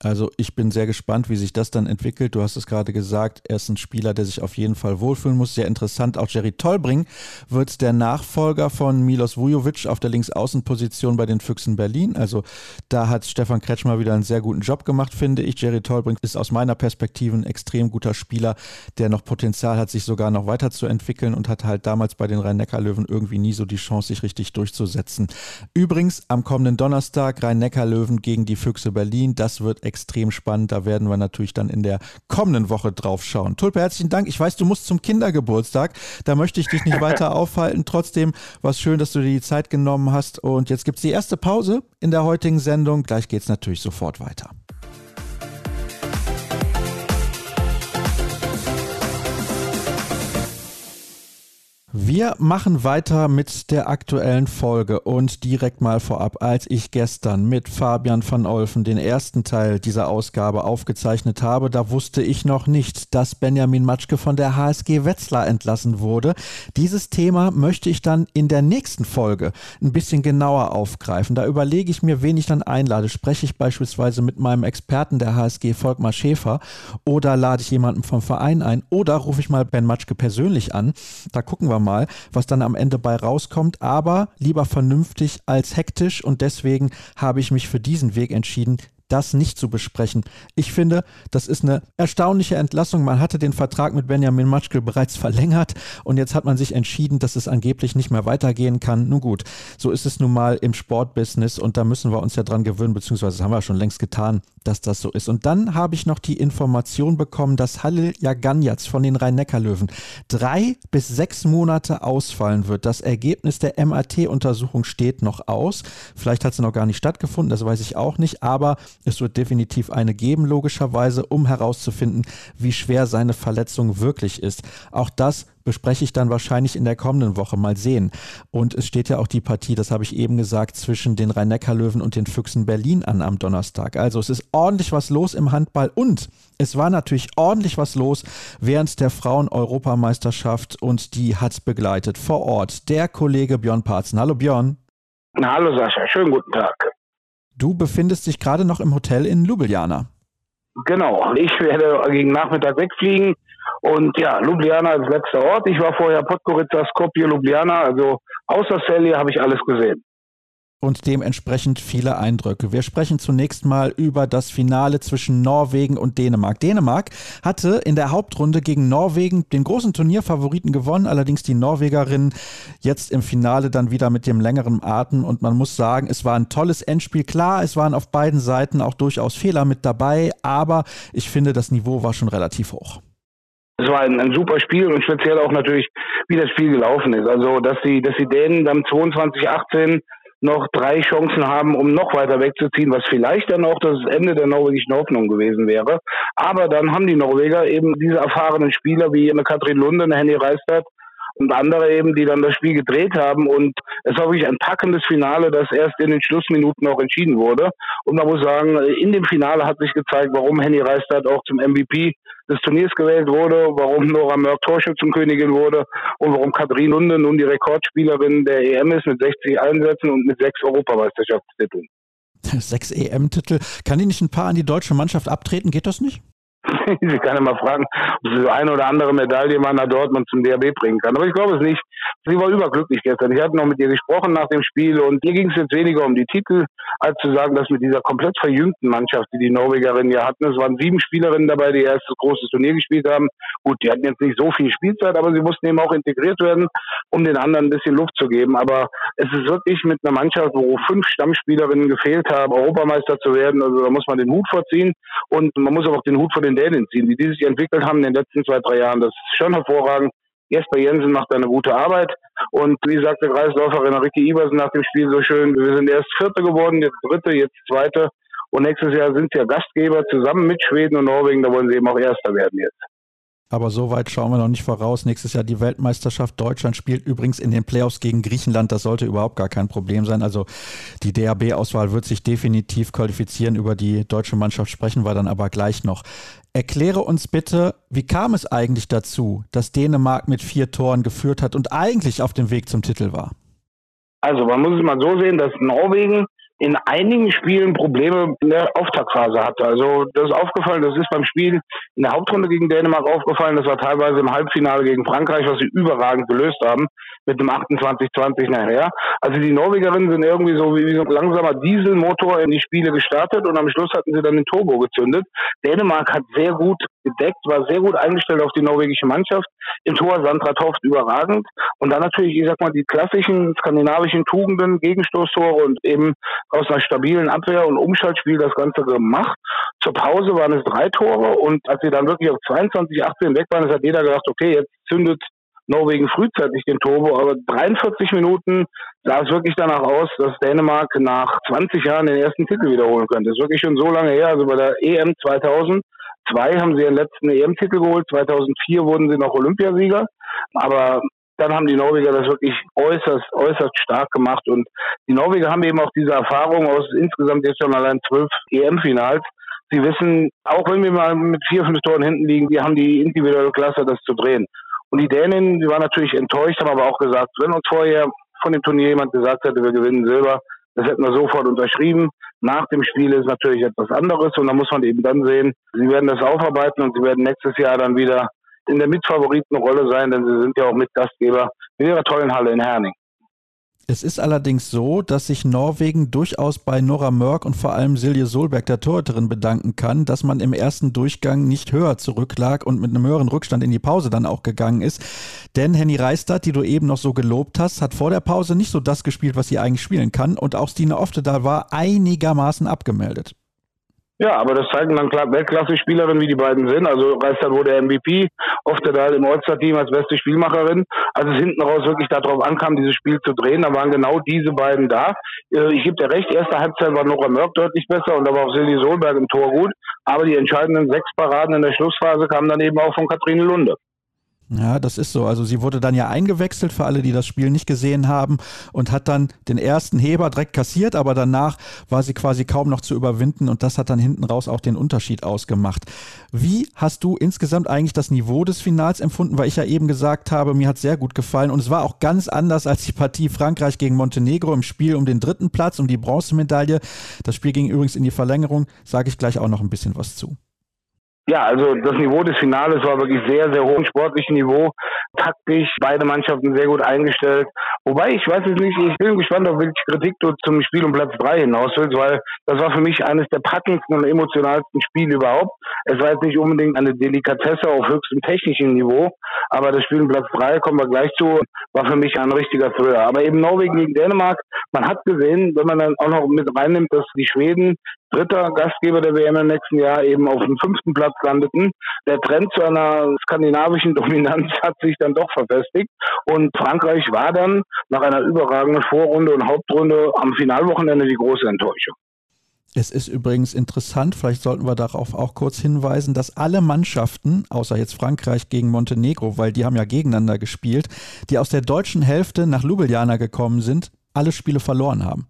Speaker 1: Also ich bin sehr gespannt, wie sich das dann entwickelt. Du hast es gerade gesagt, er ist ein Spieler, der sich auf jeden Fall wohlfühlen muss. Sehr interessant. Auch Jerry Tolbring wird der Nachfolger von Milos Vujovic auf der Linksaußenposition bei den Füchsen Berlin. Also da hat Stefan Kretschmer wieder einen sehr guten Job gemacht, finde ich. Jerry Tolbring ist aus meiner Perspektive ein extrem guter Spieler, der noch Potenzial hat, sich sogar noch weiterzuentwickeln und hat halt damals bei den Rhein-Neckar-Löwen irgendwie nie so die Chance, sich richtig durchzusetzen. Übrigens am kommenden Donnerstag Rhein-Neckar-Löwen gegen die Füchse Berlin. Das wird extrem spannend. Da werden wir natürlich dann in der kommenden Woche drauf schauen. Tulpe, herzlichen Dank. Ich weiß, du musst zum Kindergeburtstag. Da möchte ich dich nicht weiter aufhalten. Trotzdem war es schön, dass du dir die Zeit genommen hast. Und jetzt gibt es die erste Pause in der heutigen Sendung. Gleich geht es natürlich sofort weiter. Wir machen weiter mit der aktuellen Folge und direkt mal vorab, als ich gestern mit Fabian van Olfen den ersten Teil dieser Ausgabe aufgezeichnet habe, da wusste ich noch nicht, dass Benjamin Matschke von der HSG Wetzlar entlassen wurde. Dieses Thema möchte ich dann in der nächsten Folge ein bisschen genauer aufgreifen. Da überlege ich mir, wen ich dann einlade. Spreche ich beispielsweise mit meinem Experten der HSG Volkmar Schäfer oder lade ich jemanden vom Verein ein oder rufe ich mal Ben Matschke persönlich an. Da gucken wir mal mal, was dann am Ende bei rauskommt, aber lieber vernünftig als hektisch und deswegen habe ich mich für diesen Weg entschieden, das nicht zu besprechen. Ich finde, das ist eine erstaunliche Entlassung. Man hatte den Vertrag mit Benjamin Matschke bereits verlängert und jetzt hat man sich entschieden, dass es angeblich nicht mehr weitergehen kann. Nun gut, so ist es nun mal im Sportbusiness und da müssen wir uns ja dran gewöhnen, beziehungsweise das haben wir schon längst getan, dass das so ist. Und dann habe ich noch die Information bekommen, dass Halil Jaganjatz von den Rhein-Neckar-Löwen drei bis sechs Monate ausfallen wird. Das Ergebnis der MAT-Untersuchung steht noch aus. Vielleicht hat sie noch gar nicht stattgefunden, das weiß ich auch nicht, aber es wird definitiv eine geben, logischerweise, um herauszufinden, wie schwer seine Verletzung wirklich ist. Auch das bespreche ich dann wahrscheinlich in der kommenden Woche mal sehen. Und es steht ja auch die Partie, das habe ich eben gesagt, zwischen den Rhein-Neckar-Löwen und den Füchsen Berlin an am Donnerstag. Also es ist ordentlich was los im Handball und es war natürlich ordentlich was los während der Frauen-Europameisterschaft und die hat begleitet vor Ort der Kollege Björn Parzen. Hallo Björn.
Speaker 3: hallo Sascha, schönen guten Tag.
Speaker 1: Du befindest dich gerade noch im Hotel in Ljubljana.
Speaker 3: Genau, ich werde gegen Nachmittag wegfliegen und ja, Ljubljana als letzter Ort. Ich war vorher Podgorica, Skopje, Ljubljana, also außer Celje habe ich alles gesehen
Speaker 1: und dementsprechend viele Eindrücke. Wir sprechen zunächst mal über das Finale zwischen Norwegen und Dänemark. Dänemark hatte in der Hauptrunde gegen Norwegen den großen Turnierfavoriten gewonnen, allerdings die Norwegerinnen jetzt im Finale dann wieder mit dem längeren Atem und man muss sagen, es war ein tolles Endspiel. Klar, es waren auf beiden Seiten auch durchaus Fehler mit dabei, aber ich finde, das Niveau war schon relativ hoch.
Speaker 3: Es war ein, ein, super Spiel und speziell auch natürlich, wie das Spiel gelaufen ist. Also, dass die, dass die Dänen dann 22, 18 noch drei Chancen haben, um noch weiter wegzuziehen, was vielleicht dann auch das Ende der norwegischen Hoffnung gewesen wäre. Aber dann haben die Norweger eben diese erfahrenen Spieler wie eine Katrin Lunde, eine Henny Reistad und andere eben, die dann das Spiel gedreht haben. Und es war wirklich ein packendes Finale, das erst in den Schlussminuten auch entschieden wurde. Und man muss sagen, in dem Finale hat sich gezeigt, warum Henny Reistad auch zum MVP des Turniers gewählt wurde, warum Nora Mörk Torschützenkönigin wurde und warum Katrin Lunde nun die Rekordspielerin der EM ist mit 60 Einsätzen und mit sechs Europameisterschaftstiteln.
Speaker 1: Sechs EM-Titel. Kann die nicht ein paar an die deutsche Mannschaft abtreten? Geht das nicht?
Speaker 3: Sie kann immer fragen, ob sie so eine oder andere Medaille mal nach Dortmund zum DRB bringen kann. Aber ich glaube es nicht. Sie war überglücklich gestern. Ich hatte noch mit ihr gesprochen nach dem Spiel und ihr ging es jetzt weniger um die Titel, als zu sagen, dass mit dieser komplett verjüngten Mannschaft, die die Norwegerinnen ja hatten, es waren sieben Spielerinnen dabei, die ihr erstes großes Turnier gespielt haben. Gut, die hatten jetzt nicht so viel Spielzeit, aber sie mussten eben auch integriert werden, um den anderen ein bisschen Luft zu geben. Aber es ist wirklich mit einer Mannschaft, wo fünf Stammspielerinnen gefehlt haben, Europameister zu werden. Also da muss man den Hut vorziehen und man muss aber auch den Hut vor den Dänen ziehen, wie die sich entwickelt haben in den letzten zwei, drei Jahren. Das ist schon hervorragend. Jesper Jensen macht eine gute Arbeit. Und wie sagte Kreisläuferin Ricky Iversen nach dem Spiel so schön, wir sind erst Vierte geworden, jetzt Dritte, jetzt Zweite. Und nächstes Jahr sind sie ja Gastgeber zusammen mit Schweden und Norwegen. Da wollen sie eben auch Erster werden jetzt.
Speaker 1: Aber so weit schauen wir noch nicht voraus. Nächstes Jahr die Weltmeisterschaft. Deutschland spielt übrigens in den Playoffs gegen Griechenland. Das sollte überhaupt gar kein Problem sein. Also die DAB-Auswahl wird sich definitiv qualifizieren. Über die deutsche Mannschaft sprechen wir dann aber gleich noch. Erkläre uns bitte, wie kam es eigentlich dazu, dass Dänemark mit vier Toren geführt hat und eigentlich auf dem Weg zum Titel war?
Speaker 3: Also man muss es mal so sehen, dass Norwegen in einigen Spielen Probleme in der Auftaktphase hatte. Also das ist aufgefallen, das ist beim Spiel in der Hauptrunde gegen Dänemark aufgefallen, das war teilweise im Halbfinale gegen Frankreich, was sie überragend gelöst haben, mit dem 28-20 nachher. Also die Norwegerinnen sind irgendwie so wie, wie so ein langsamer Dieselmotor in die Spiele gestartet und am Schluss hatten sie dann den Turbo gezündet. Dänemark hat sehr gut gedeckt, war sehr gut eingestellt auf die norwegische Mannschaft. Im Tor Sandra Toft überragend. Und dann natürlich, ich sag mal, die klassischen skandinavischen Tugenden, Gegenstoßtore und eben aus einer stabilen Abwehr und Umschaltspiel das Ganze gemacht. Zur Pause waren es drei Tore und als sie dann wirklich auf 22, 18 weg waren, hat jeder gedacht, okay, jetzt zündet Norwegen frühzeitig den Turbo, aber 43 Minuten sah es wirklich danach aus, dass Dänemark nach 20 Jahren den ersten Titel wiederholen könnte. Das ist wirklich schon so lange her. Also bei der EM 2000 Zwei haben sie ihren letzten EM-Titel geholt. 2004 wurden sie noch Olympiasieger. Aber dann haben die Norweger das wirklich äußerst, äußerst stark gemacht. Und die Norweger haben eben auch diese Erfahrung aus insgesamt jetzt schon allein zwölf EM-Finals. Sie wissen, auch wenn wir mal mit vier, fünf Toren hinten liegen, die haben die individuelle Klasse, das zu drehen. Und die Dänen, die waren natürlich enttäuscht, haben aber auch gesagt, wenn uns vorher von dem Turnier jemand gesagt hätte, wir gewinnen Silber, das hätten wir sofort unterschrieben. Nach dem Spiel ist natürlich etwas anderes und da muss man eben dann sehen, sie werden das aufarbeiten und sie werden nächstes Jahr dann wieder in der Mitfavoritenrolle sein, denn sie sind ja auch Mitgastgeber in ihrer tollen Halle in Herning.
Speaker 1: Es ist allerdings so, dass sich Norwegen durchaus bei Nora Mörk und vor allem Silje Solberg, der Torhüterin, bedanken kann, dass man im ersten Durchgang nicht höher zurücklag und mit einem höheren Rückstand in die Pause dann auch gegangen ist. Denn Henny Reistadt, die du eben noch so gelobt hast, hat vor der Pause nicht so das gespielt, was sie eigentlich spielen kann. Und auch Stine Oftedal war einigermaßen abgemeldet.
Speaker 3: Ja, aber das zeigen dann klar Weltklasse-Spielerinnen, wie die beiden sind. Also Reister wurde MVP, oft da im All-Star-Team als beste Spielmacherin. Als es hinten raus wirklich darauf ankam, dieses Spiel zu drehen, da waren genau diese beiden da. Äh, ich gebe dir recht, erste Halbzeit war Nora Mörk deutlich besser und da war auch Silly Solberg im Tor gut. Aber die entscheidenden sechs Paraden in der Schlussphase kamen dann eben auch von Kathrine Lunde.
Speaker 1: Ja, das ist so. Also sie wurde dann ja eingewechselt für alle, die das Spiel nicht gesehen haben und hat dann den ersten Heber direkt kassiert, aber danach war sie quasi kaum noch zu überwinden und das hat dann hinten raus auch den Unterschied ausgemacht. Wie hast du insgesamt eigentlich das Niveau des Finals empfunden? Weil ich ja eben gesagt habe, mir hat sehr gut gefallen und es war auch ganz anders als die Partie Frankreich gegen Montenegro im Spiel um den dritten Platz, um die Bronzemedaille. Das Spiel ging übrigens in die Verlängerung, sage ich gleich auch noch ein bisschen was zu.
Speaker 3: Ja, also das Niveau des Finales war wirklich sehr, sehr hoch, sportliches Niveau, taktisch, beide Mannschaften sehr gut eingestellt. Wobei, ich weiß es nicht, ich bin gespannt, auf welche Kritik du zum Spiel um Platz drei hinaus willst, weil das war für mich eines der packendsten und emotionalsten Spiele überhaupt. Es war jetzt nicht unbedingt eine Delikatesse auf höchstem technischen Niveau, aber das Spiel um Platz drei, kommen wir gleich zu, war für mich ein richtiger Thriller. Aber eben Norwegen gegen Dänemark, man hat gesehen, wenn man dann auch noch mit reinnimmt, dass die Schweden dritter Gastgeber der WM im nächsten Jahr eben auf dem fünften Platz landeten. Der Trend zu einer skandinavischen Dominanz hat sich dann doch verfestigt und Frankreich war dann nach einer überragenden Vorrunde und Hauptrunde am Finalwochenende die große Enttäuschung.
Speaker 1: Es ist übrigens interessant, vielleicht sollten wir darauf auch kurz hinweisen, dass alle Mannschaften, außer jetzt Frankreich gegen Montenegro, weil die haben ja gegeneinander gespielt, die aus der deutschen Hälfte nach Ljubljana gekommen sind, alle Spiele verloren haben.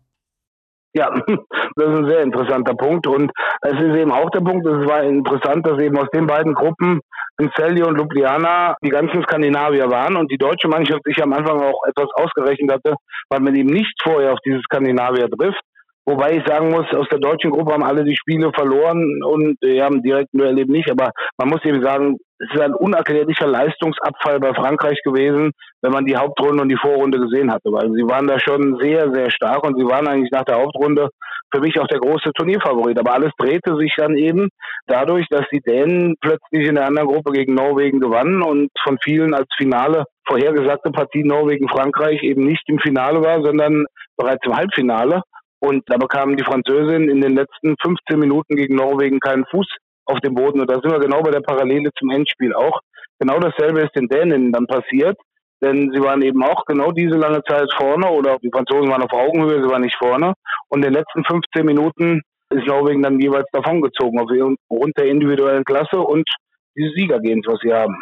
Speaker 3: Ja, das ist ein sehr interessanter Punkt. Und es ist eben auch der Punkt, es war interessant, dass eben aus den beiden Gruppen in Celje und Ljubljana die ganzen Skandinavier waren und die deutsche Mannschaft sich am Anfang auch etwas ausgerechnet hatte, weil man eben nicht vorher auf diese Skandinavier trifft. Wobei ich sagen muss, aus der deutschen Gruppe haben alle die Spiele verloren und äh, haben direkt nur erlebt nicht. Aber man muss eben sagen, es ist ein unerklärlicher Leistungsabfall bei Frankreich gewesen, wenn man die Hauptrunde und die Vorrunde gesehen hatte. Weil sie waren da schon sehr, sehr stark und sie waren eigentlich nach der Hauptrunde für mich auch der große Turnierfavorit. Aber alles drehte sich dann eben dadurch, dass die Dänen plötzlich in der anderen Gruppe gegen Norwegen gewannen und von vielen als Finale vorhergesagte Partie Norwegen-Frankreich eben nicht im Finale war, sondern bereits im Halbfinale. Und da bekamen die Französinnen in den letzten 15 Minuten gegen Norwegen keinen Fuß auf dem Boden. Und da sind wir genau bei der Parallele zum Endspiel auch. Genau dasselbe ist den Dänen dann passiert. Denn sie waren eben auch genau diese lange Zeit vorne oder die Franzosen waren auf Augenhöhe, sie waren nicht vorne. Und in den letzten 15 Minuten ist Norwegen dann jeweils davongezogen aufgrund der individuellen Klasse und dieses Siegergehens, was sie haben.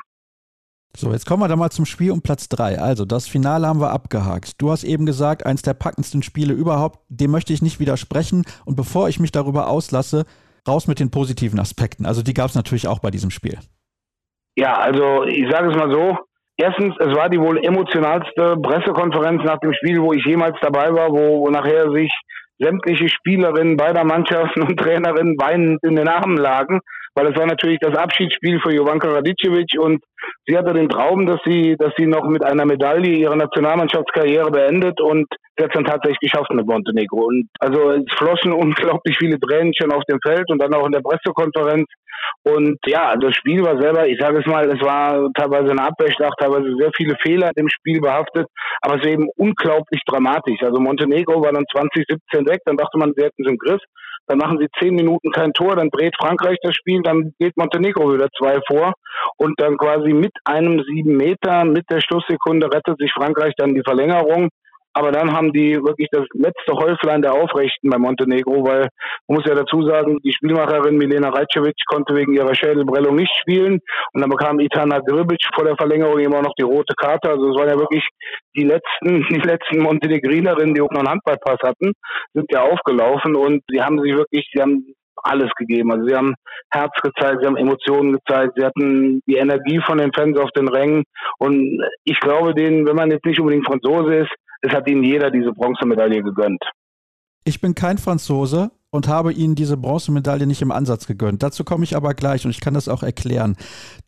Speaker 1: So, jetzt kommen wir da mal zum Spiel um Platz 3. Also, das Finale haben wir abgehakt. Du hast eben gesagt, eins der packendsten Spiele überhaupt. Dem möchte ich nicht widersprechen. Und bevor ich mich darüber auslasse, raus mit den positiven Aspekten. Also, die gab es natürlich auch bei diesem Spiel.
Speaker 3: Ja, also, ich sage es mal so. Erstens, es war die wohl emotionalste Pressekonferenz nach dem Spiel, wo ich jemals dabei war, wo, nachher sich sämtliche Spielerinnen beider Mannschaften und Trainerinnen weinend in den Armen lagen, weil es war natürlich das Abschiedsspiel für Jovanka Radicevic und sie hatte den Traum, dass sie, dass sie noch mit einer Medaille ihre Nationalmannschaftskarriere beendet und es dann tatsächlich geschafft mit Montenegro. Und also es flossen unglaublich viele Tränen schon auf dem Feld und dann auch in der Pressekonferenz. Und ja, das Spiel war selber, ich sage es mal, es war teilweise eine Abwehrschlacht, teilweise sehr viele Fehler im Spiel behaftet, aber es war eben unglaublich dramatisch. Also Montenegro war dann 2017 weg, dann dachte man, sie hätten es im Griff. Dann machen sie zehn Minuten kein Tor, dann dreht Frankreich das Spiel, dann geht Montenegro wieder zwei vor und dann quasi mit einem sieben Meter, mit der Schlusssekunde rettet sich Frankreich dann die Verlängerung. Aber dann haben die wirklich das letzte Häuflein der Aufrechten bei Montenegro, weil man muss ja dazu sagen, die Spielmacherin Milena Rajcevic konnte wegen ihrer Schädelbrellung nicht spielen. Und dann bekam Itana Gribic vor der Verlängerung immer noch die rote Karte. Also es waren ja wirklich die letzten, die letzten Montenegrinerinnen, die auch noch einen Handballpass hatten, sind ja aufgelaufen und sie haben sich wirklich, sie haben alles gegeben. Also sie haben Herz gezeigt, sie haben Emotionen gezeigt, sie hatten die Energie von den Fans auf den Rängen. Und ich glaube denen, wenn man jetzt nicht unbedingt Franzose ist, es hat ihnen jeder diese Bronzemedaille gegönnt.
Speaker 1: Ich bin kein Franzose, und habe ihnen diese Bronzemedaille nicht im Ansatz gegönnt. Dazu komme ich aber gleich und ich kann das auch erklären.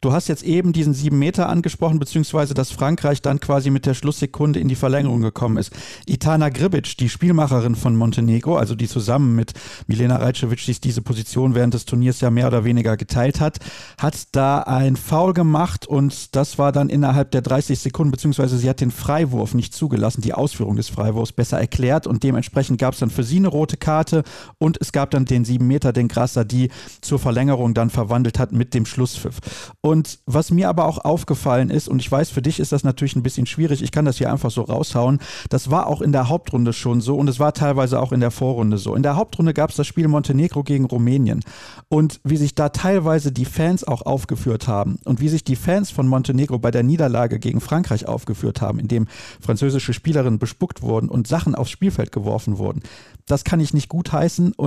Speaker 1: Du hast jetzt eben diesen sieben Meter angesprochen, beziehungsweise dass Frankreich dann quasi mit der Schlusssekunde in die Verlängerung gekommen ist. Itana Gribic, die Spielmacherin von Montenegro, also die zusammen mit Milena Rajcevic diese Position während des Turniers ja mehr oder weniger geteilt hat, hat da ein Foul gemacht und das war dann innerhalb der 30 Sekunden, beziehungsweise sie hat den Freiwurf nicht zugelassen, die Ausführung des Freiwurfs besser erklärt und dementsprechend gab es dann für sie eine rote Karte und und es gab dann den 7 Meter, den Grasser, die zur Verlängerung dann verwandelt hat mit dem Schlusspfiff. Und was mir aber auch aufgefallen ist, und ich weiß, für dich ist das natürlich ein bisschen schwierig, ich kann das hier einfach so raushauen, das war auch in der Hauptrunde schon so und es war teilweise auch in der Vorrunde so. In der Hauptrunde gab es das Spiel Montenegro gegen Rumänien. Und wie sich da teilweise die Fans auch aufgeführt haben und wie sich die Fans von Montenegro bei der Niederlage gegen Frankreich aufgeführt haben, indem französische Spielerinnen bespuckt wurden und Sachen aufs Spielfeld geworfen wurden, das kann ich nicht gutheißen und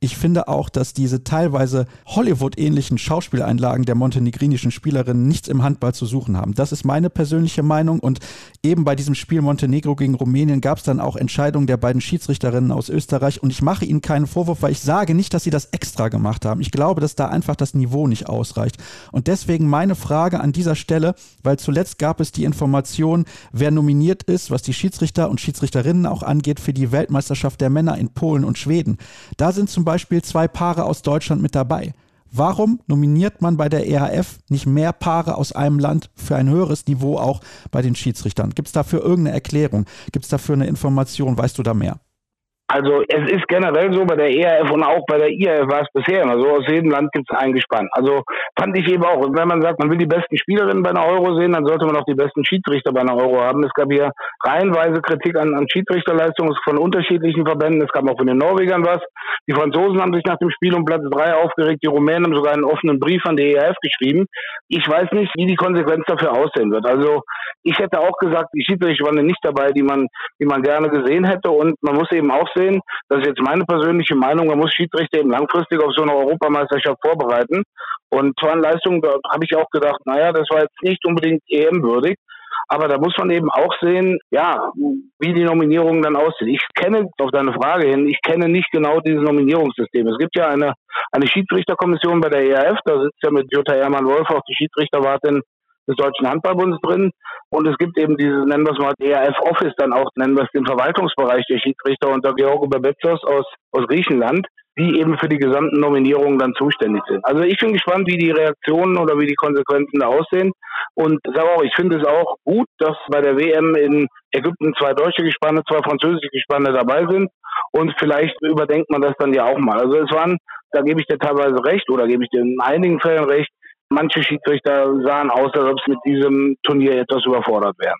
Speaker 1: ich finde auch, dass diese teilweise Hollywood-ähnlichen Schauspieleinlagen der montenegrinischen Spielerinnen nichts im Handball zu suchen haben. Das ist meine persönliche Meinung und eben bei diesem Spiel Montenegro gegen Rumänien gab es dann auch Entscheidungen der beiden Schiedsrichterinnen aus Österreich und ich mache ihnen keinen Vorwurf, weil ich sage nicht, dass sie das extra gemacht haben. Ich glaube, dass da einfach das Niveau nicht ausreicht. Und deswegen meine Frage an dieser Stelle, weil zuletzt gab es die Information, wer nominiert ist, was die Schiedsrichter und Schiedsrichterinnen auch angeht für die Weltmeisterschaft der Männer in Polen und Schweden. Da sind zum Beispiel zwei Paare aus Deutschland mit dabei. Warum nominiert man bei der EHF nicht mehr Paare aus einem Land für ein höheres Niveau auch bei den Schiedsrichtern? Gibt es dafür irgendeine Erklärung? Gibt es dafür eine Information? Weißt du da mehr?
Speaker 3: Also es ist generell so, bei der ERF und auch bei der IRF war es bisher immer so, aus jedem Land gibt es einen Gespann. Also fand ich eben auch, wenn man sagt, man will die besten Spielerinnen bei einer Euro sehen, dann sollte man auch die besten Schiedsrichter bei einer Euro haben. Es gab hier reihenweise Kritik an, an Schiedsrichterleistungen von unterschiedlichen Verbänden. Es gab auch von den Norwegern was. Die Franzosen haben sich nach dem Spiel um Platz drei aufgeregt. Die Rumänen haben sogar einen offenen Brief an die ERF geschrieben. Ich weiß nicht, wie die Konsequenz dafür aussehen wird. Also ich hätte auch gesagt, die Schiedsrichter waren nicht dabei, die man, die man gerne gesehen hätte. Und man muss eben auch sehen, das ist jetzt meine persönliche Meinung, man muss Schiedsrichter eben langfristig auf so eine Europameisterschaft vorbereiten. Und von Leistungen, da habe ich auch gedacht, naja, das war jetzt nicht unbedingt EM-würdig. Aber da muss man eben auch sehen, ja, wie die Nominierungen dann aussehen. Ich kenne, auf deine Frage hin, ich kenne nicht genau dieses Nominierungssystem. Es gibt ja eine, eine Schiedsrichterkommission bei der ERF, da sitzt ja mit Jutta Hermann-Wolf auch die Schiedsrichterwartin des Deutschen Handballbundes drin. Und es gibt eben dieses, nennen wir es mal, ERF Office, dann auch, nennen wir es den Verwaltungsbereich der Schiedsrichter unter Georgo Babetsos aus, aus Griechenland, die eben für die gesamten Nominierungen dann zuständig sind. Also ich bin gespannt, wie die Reaktionen oder wie die Konsequenzen da aussehen. Und sage auch, ich finde es auch gut, dass bei der WM in Ägypten zwei deutsche Gespanne, zwei französische Gespanne dabei sind. Und vielleicht überdenkt man das dann ja auch mal. Also es waren, da gebe ich dir teilweise recht oder gebe ich dir in einigen Fällen recht, manche Schiedsrichter sahen aus, als ob sie mit diesem Turnier etwas überfordert wären.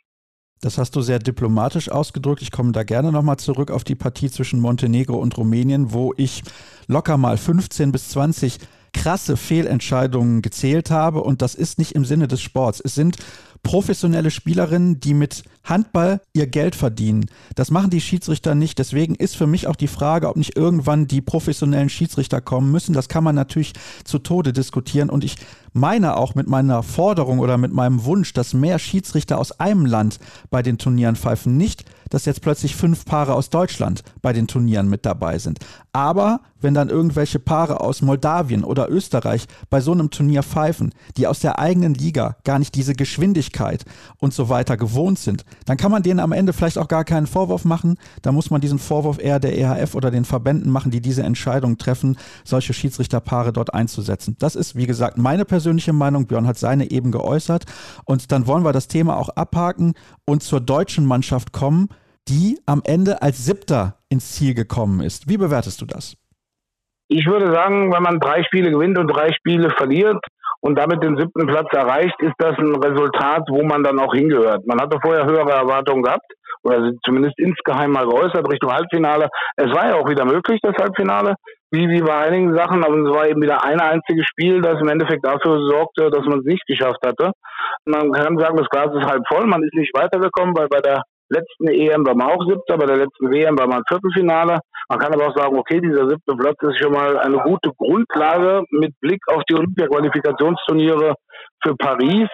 Speaker 1: Das hast du sehr diplomatisch ausgedrückt. Ich komme da gerne nochmal zurück auf die Partie zwischen Montenegro und Rumänien, wo ich locker mal 15 bis 20 krasse Fehlentscheidungen gezählt habe und das ist nicht im Sinne des Sports. Es sind professionelle Spielerinnen, die mit Handball ihr Geld verdienen. Das machen die Schiedsrichter nicht. Deswegen ist für mich auch die Frage, ob nicht irgendwann die professionellen Schiedsrichter kommen müssen. Das kann man natürlich zu Tode diskutieren. Und ich meine auch mit meiner Forderung oder mit meinem Wunsch, dass mehr Schiedsrichter aus einem Land bei den Turnieren pfeifen. Nicht, dass jetzt plötzlich fünf Paare aus Deutschland bei den Turnieren mit dabei sind. Aber wenn dann irgendwelche Paare aus Moldawien oder Österreich bei so einem Turnier pfeifen, die aus der eigenen Liga gar nicht diese Geschwindigkeit und so weiter gewohnt sind, dann kann man denen am Ende vielleicht auch gar keinen Vorwurf machen. Da muss man diesen Vorwurf eher der EHF oder den Verbänden machen, die diese Entscheidung treffen, solche Schiedsrichterpaare dort einzusetzen. Das ist, wie gesagt, meine persönliche Meinung. Björn hat seine eben geäußert. Und dann wollen wir das Thema auch abhaken und zur deutschen Mannschaft kommen, die am Ende als Siebter ins Ziel gekommen ist. Wie bewertest du das?
Speaker 3: Ich würde sagen, wenn man drei Spiele gewinnt und drei Spiele verliert und damit den siebten Platz erreicht, ist das ein Resultat, wo man dann auch hingehört. Man hatte vorher höhere Erwartungen gehabt oder zumindest insgeheim mal geäußert Richtung Halbfinale. Es war ja auch wieder möglich, das Halbfinale, wie, wie bei einigen Sachen, aber es war eben wieder ein einziges Spiel, das im Endeffekt dafür sorgte, dass man es nicht geschafft hatte. Man kann sagen, das Glas ist halb voll, man ist nicht weitergekommen, weil bei der letzten EM war man auch siebter, bei der letzten WM war man Viertelfinale. Man kann aber auch sagen, okay, dieser siebte Platz ist schon mal eine gute Grundlage mit Blick auf die Olympia-Qualifikationsturniere für Paris.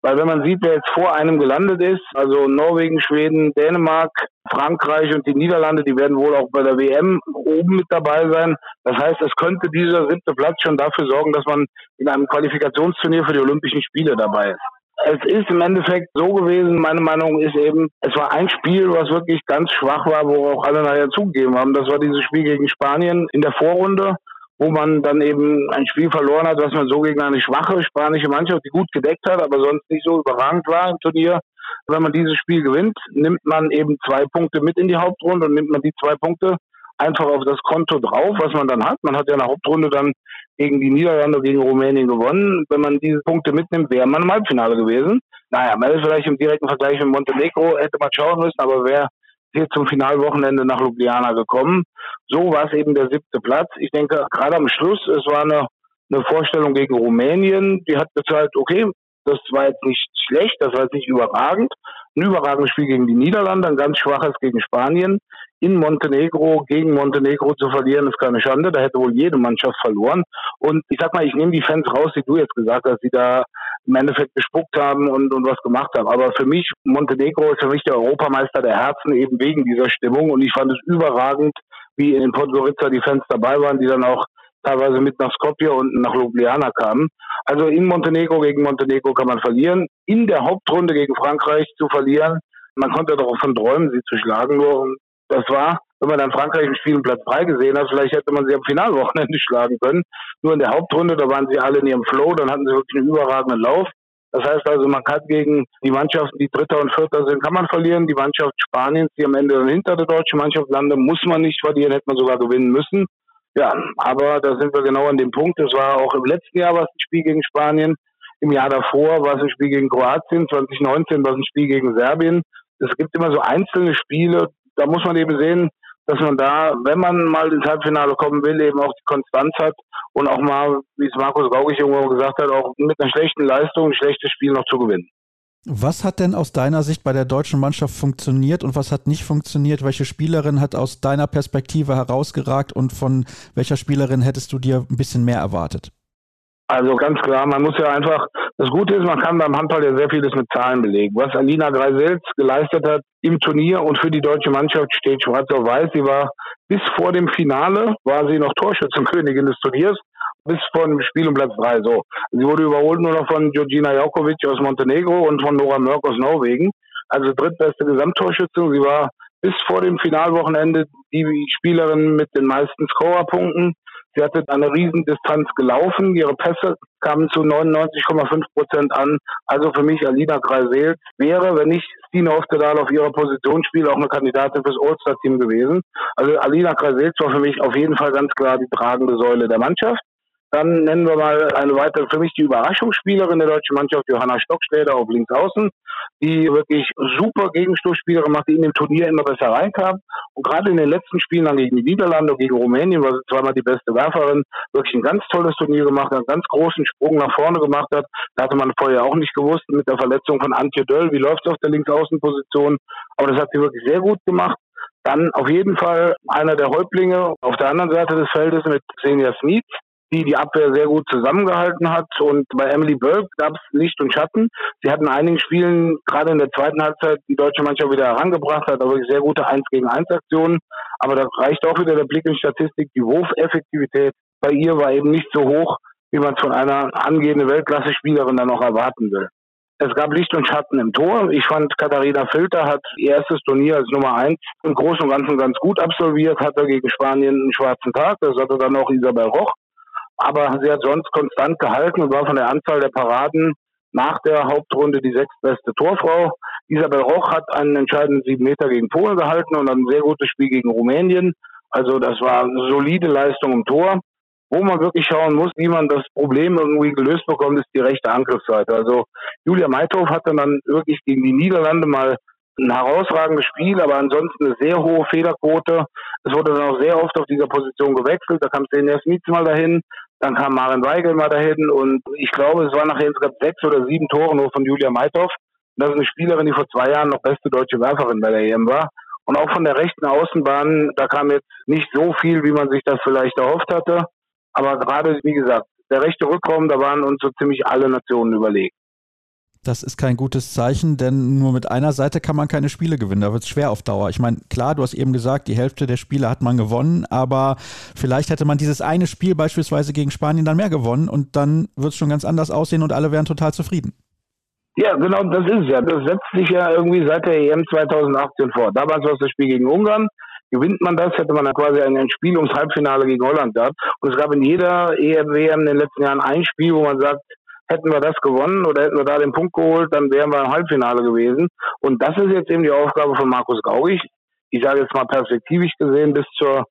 Speaker 3: Weil wenn man sieht, wer jetzt vor einem gelandet ist, also Norwegen, Schweden, Dänemark, Frankreich und die Niederlande, die werden wohl auch bei der WM oben mit dabei sein. Das heißt, es könnte dieser siebte Platz schon dafür sorgen, dass man in einem Qualifikationsturnier für die Olympischen Spiele dabei ist. Es ist im Endeffekt so gewesen, meine Meinung ist eben, es war ein Spiel, was wirklich ganz schwach war, wo auch alle nachher zugegeben haben. Das war dieses Spiel gegen Spanien in der Vorrunde, wo man dann eben ein Spiel verloren hat, was man so gegen eine schwache spanische Mannschaft, die gut gedeckt hat, aber sonst nicht so überragend war im Turnier. Wenn man dieses Spiel gewinnt, nimmt man eben zwei Punkte mit in die Hauptrunde und nimmt man die zwei Punkte einfach auf das Konto drauf, was man dann hat. Man hat ja in der Hauptrunde dann gegen die Niederlande, gegen Rumänien gewonnen. Wenn man diese Punkte mitnimmt, wäre man im Halbfinale gewesen. Naja, man ist vielleicht im direkten Vergleich mit Montenegro, hätte man schauen müssen, aber wer hier zum Finalwochenende nach Ljubljana gekommen. So war es eben der siebte Platz. Ich denke, gerade am Schluss, es war eine, eine Vorstellung gegen Rumänien, die hat gezeigt, okay, das war jetzt nicht schlecht, das war jetzt nicht überragend. Ein überragendes Spiel gegen die Niederlande, ein ganz schwaches gegen Spanien in Montenegro gegen Montenegro zu verlieren, ist keine Schande. Da hätte wohl jede Mannschaft verloren. Und ich sag mal, ich nehme die Fans raus, die du jetzt gesagt hast, die da im Endeffekt gespuckt haben und, und was gemacht haben. Aber für mich, Montenegro ist für mich der Europameister der Herzen eben wegen dieser Stimmung. Und ich fand es überragend, wie in Podgorica die Fans dabei waren, die dann auch teilweise mit nach Skopje und nach Ljubljana kamen. Also in Montenegro gegen Montenegro kann man verlieren. In der Hauptrunde gegen Frankreich zu verlieren, man konnte davon träumen, sie zu schlagen. Nur das war, wenn man dann Frankreich im Spiel Platz 3 gesehen hat, vielleicht hätte man sie am Finalwochenende schlagen können. Nur in der Hauptrunde, da waren sie alle in ihrem Flow, dann hatten sie wirklich einen überragenden Lauf. Das heißt also, man kann gegen die Mannschaften, die Dritter und Vierter sind, kann man verlieren. Die Mannschaft Spaniens, die am Ende dann hinter der deutschen Mannschaft landet, muss man nicht verlieren, hätte man sogar gewinnen müssen. Ja, aber da sind wir genau an dem Punkt. Das war auch im letzten Jahr was ein Spiel gegen Spanien. Im Jahr davor war es ein Spiel gegen Kroatien. 2019 war es ein Spiel gegen Serbien. Es gibt immer so einzelne Spiele, da muss man eben sehen, dass man da, wenn man mal ins Halbfinale kommen will, eben auch die Konstanz hat und auch mal, wie es Markus Gaugig irgendwo gesagt hat, auch mit einer schlechten Leistung ein schlechtes Spiel noch zu gewinnen.
Speaker 1: Was hat denn aus deiner Sicht bei der deutschen Mannschaft funktioniert und was hat nicht funktioniert? Welche Spielerin hat aus deiner Perspektive herausgeragt und von welcher Spielerin hättest du dir ein bisschen mehr erwartet?
Speaker 3: Also ganz klar, man muss ja einfach, das Gute ist, man kann beim Handball ja sehr vieles mit Zahlen belegen. Was Alina Greisels geleistet hat im Turnier und für die deutsche Mannschaft steht schwarz auf weiß. Sie war bis vor dem Finale, war sie noch Torschützenkönigin des Turniers, bis vor dem Spiel um Platz drei. So. Sie wurde überholt nur noch von Georgina Jokovic aus Montenegro und von Nora Mörk aus Norwegen. Also drittbeste Gesamttorschützung. Sie war bis vor dem Finalwochenende die Spielerin mit den meisten Scorerpunkten. Sie hatte eine Riesendistanz gelaufen. Ihre Pässe kamen zu 99,5 Prozent an. Also für mich Alina Kreisels wäre, wenn nicht Stine Hoftedal auf ihrer Position spielt, auch eine Kandidatin fürs All-Star-Team gewesen. Also Alina Kreisels war für mich auf jeden Fall ganz klar die tragende Säule der Mannschaft. Dann nennen wir mal eine weitere, für mich die Überraschungsspielerin der deutschen Mannschaft, Johanna Stockschläder auf links außen, die wirklich super Gegenstoßspielerin macht, die in dem Turnier immer besser reinkam. Und gerade in den letzten Spielen dann gegen die Niederlande und gegen Rumänien, war sie zweimal die beste Werferin, wirklich ein ganz tolles Turnier gemacht, einen ganz großen Sprung nach vorne gemacht hat. Da hatte man vorher auch nicht gewusst mit der Verletzung von Antje Döll, wie läuft es auf der Linksaußenposition. Aber das hat sie wirklich sehr gut gemacht. Dann auf jeden Fall einer der Häuptlinge auf der anderen Seite des Feldes mit Xenia Smith, die die Abwehr sehr gut zusammengehalten hat. Und bei Emily Burke gab es Licht und Schatten. Sie hat in einigen Spielen, gerade in der zweiten Halbzeit, die deutsche Mannschaft wieder herangebracht, hat aber sehr gute 1 gegen 1 Aktionen. Aber da reicht auch wieder der Blick in Statistik. Die Wurfeffektivität bei ihr war eben nicht so hoch, wie man es von einer angehenden Weltklasse-Spielerin dann noch erwarten will. Es gab Licht und Schatten im Tor. Ich fand, Katharina Filter hat ihr erstes Turnier als Nummer eins im Großen und Ganzen ganz gut absolviert, hatte gegen Spanien einen schwarzen Tag. Das hatte dann auch Isabel Roch aber sie hat sonst konstant gehalten und war von der Anzahl der Paraden nach der Hauptrunde die sechstbeste Torfrau. Isabel Roch hat einen entscheidenden sieben Meter gegen Polen gehalten und ein sehr gutes Spiel gegen Rumänien. Also das war eine solide Leistung im Tor. Wo man wirklich schauen muss, wie man das Problem irgendwie gelöst bekommt, ist die rechte Angriffsseite. Also Julia Meithoff hatte dann wirklich gegen die Niederlande mal ein herausragendes Spiel, aber ansonsten eine sehr hohe Fehlerquote. Es wurde dann auch sehr oft auf dieser Position gewechselt. Da kam Stenias Mietz mal dahin, dann kam Maren Weigel mal dahin und ich glaube, es waren nachher insgesamt sechs oder sieben Tore nur von Julia Meithoff. Das ist eine Spielerin, die vor zwei Jahren noch beste deutsche Werferin bei der EM war. Und auch von der rechten Außenbahn, da kam jetzt nicht so viel, wie man sich das vielleicht erhofft hatte. Aber gerade, wie gesagt, der rechte Rückraum, da waren uns so ziemlich alle Nationen überlegt.
Speaker 1: Das ist kein gutes Zeichen, denn nur mit einer Seite kann man keine Spiele gewinnen. Da wird es schwer auf Dauer. Ich meine, klar, du hast eben gesagt, die Hälfte der Spiele hat man gewonnen, aber vielleicht hätte man dieses eine Spiel beispielsweise gegen Spanien dann mehr gewonnen und dann wird es schon ganz anders aussehen und alle wären total zufrieden.
Speaker 3: Ja, genau, das ist ja. Das setzt sich ja irgendwie seit der EM 2018 vor. Damals war es das Spiel gegen Ungarn. Gewinnt man das, hätte man dann quasi ein Spiel ums Halbfinale gegen Holland gehabt. Und es gab in jeder EM, WM in den letzten Jahren ein Spiel, wo man sagt, hätten wir das gewonnen oder hätten wir da den Punkt geholt, dann wären wir im Halbfinale gewesen. Und das ist jetzt eben die Aufgabe von Markus Gaugig. Ich sage jetzt mal perspektivisch gesehen bis zur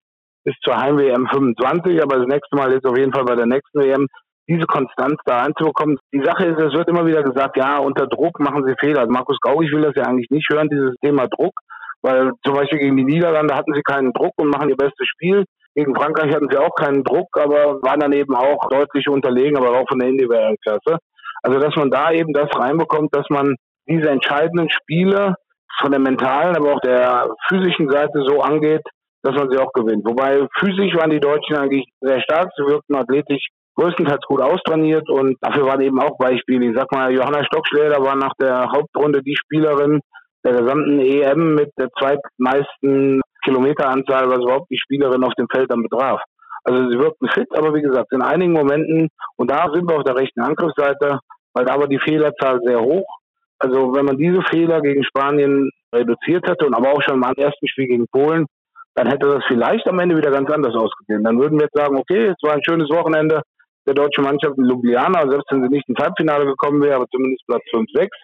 Speaker 3: bis zur Heim-WM 25, aber das nächste Mal jetzt auf jeden Fall bei der nächsten WM diese Konstanz da einzubekommen. Die Sache ist, es wird immer wieder gesagt, ja, unter Druck machen sie Fehler. Also Markus Gaugig will das ja eigentlich nicht hören, dieses Thema Druck, weil zum Beispiel gegen die Niederlande hatten sie keinen Druck und machen ihr bestes Spiel. Gegen Frankreich hatten sie auch keinen Druck, aber waren dann eben auch deutlich unterlegen, aber auch von der individuellen Klasse. Also dass man da eben das reinbekommt, dass man diese entscheidenden Spiele von der mentalen, aber auch der physischen Seite so angeht, dass man sie auch gewinnt. Wobei physisch waren die Deutschen eigentlich sehr stark, sie wirkten athletisch größtenteils gut austrainiert und dafür waren eben auch Beispiele. Ich sag mal, Johanna Stockschläder war nach der Hauptrunde die Spielerin der gesamten EM mit der zweitmeisten Kilometeranzahl, was überhaupt die Spielerin auf dem Feld dann betraf. Also sie wirkten fit, aber wie gesagt, in einigen Momenten, und da sind wir auf der rechten Angriffsseite, weil da war die Fehlerzahl sehr hoch. Also wenn man diese Fehler gegen Spanien reduziert hätte und aber auch schon im ersten Spiel gegen Polen, dann hätte das vielleicht am Ende wieder ganz anders ausgesehen. Dann würden wir jetzt sagen, okay, es war ein schönes Wochenende der deutschen Mannschaft in Ljubljana, selbst wenn sie nicht ins Halbfinale gekommen wäre, aber zumindest Platz 5, 6.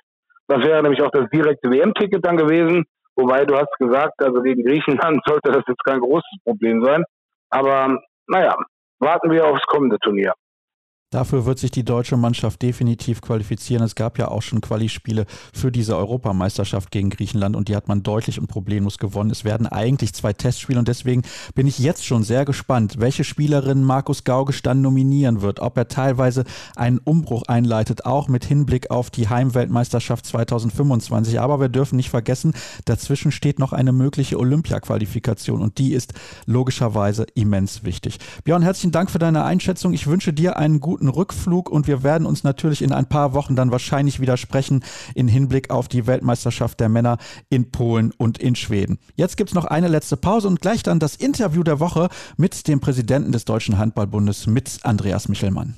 Speaker 3: Das wäre nämlich auch das direkte WM-Ticket dann gewesen. Wobei du hast gesagt, also gegen Griechenland sollte das jetzt kein großes Problem sein. Aber naja, warten wir aufs kommende Turnier.
Speaker 1: Dafür wird sich die deutsche Mannschaft definitiv qualifizieren. Es gab ja auch schon Quali-Spiele für diese Europameisterschaft gegen Griechenland und die hat man deutlich und problemlos gewonnen. Es werden eigentlich zwei Testspiele und deswegen bin ich jetzt schon sehr gespannt, welche Spielerin Markus Gaugisch dann nominieren wird, ob er teilweise einen Umbruch einleitet, auch mit Hinblick auf die Heimweltmeisterschaft 2025. Aber wir dürfen nicht vergessen, dazwischen steht noch eine mögliche Olympia-Qualifikation und die ist logischerweise immens wichtig. Björn, herzlichen Dank für deine Einschätzung. Ich wünsche dir einen guten guten Rückflug und wir werden uns natürlich in ein paar Wochen dann wahrscheinlich wieder sprechen in Hinblick auf die Weltmeisterschaft der Männer in Polen und in Schweden. Jetzt gibt es noch eine letzte Pause und gleich dann das Interview der Woche mit dem Präsidenten des Deutschen Handballbundes, mit Andreas Michelmann.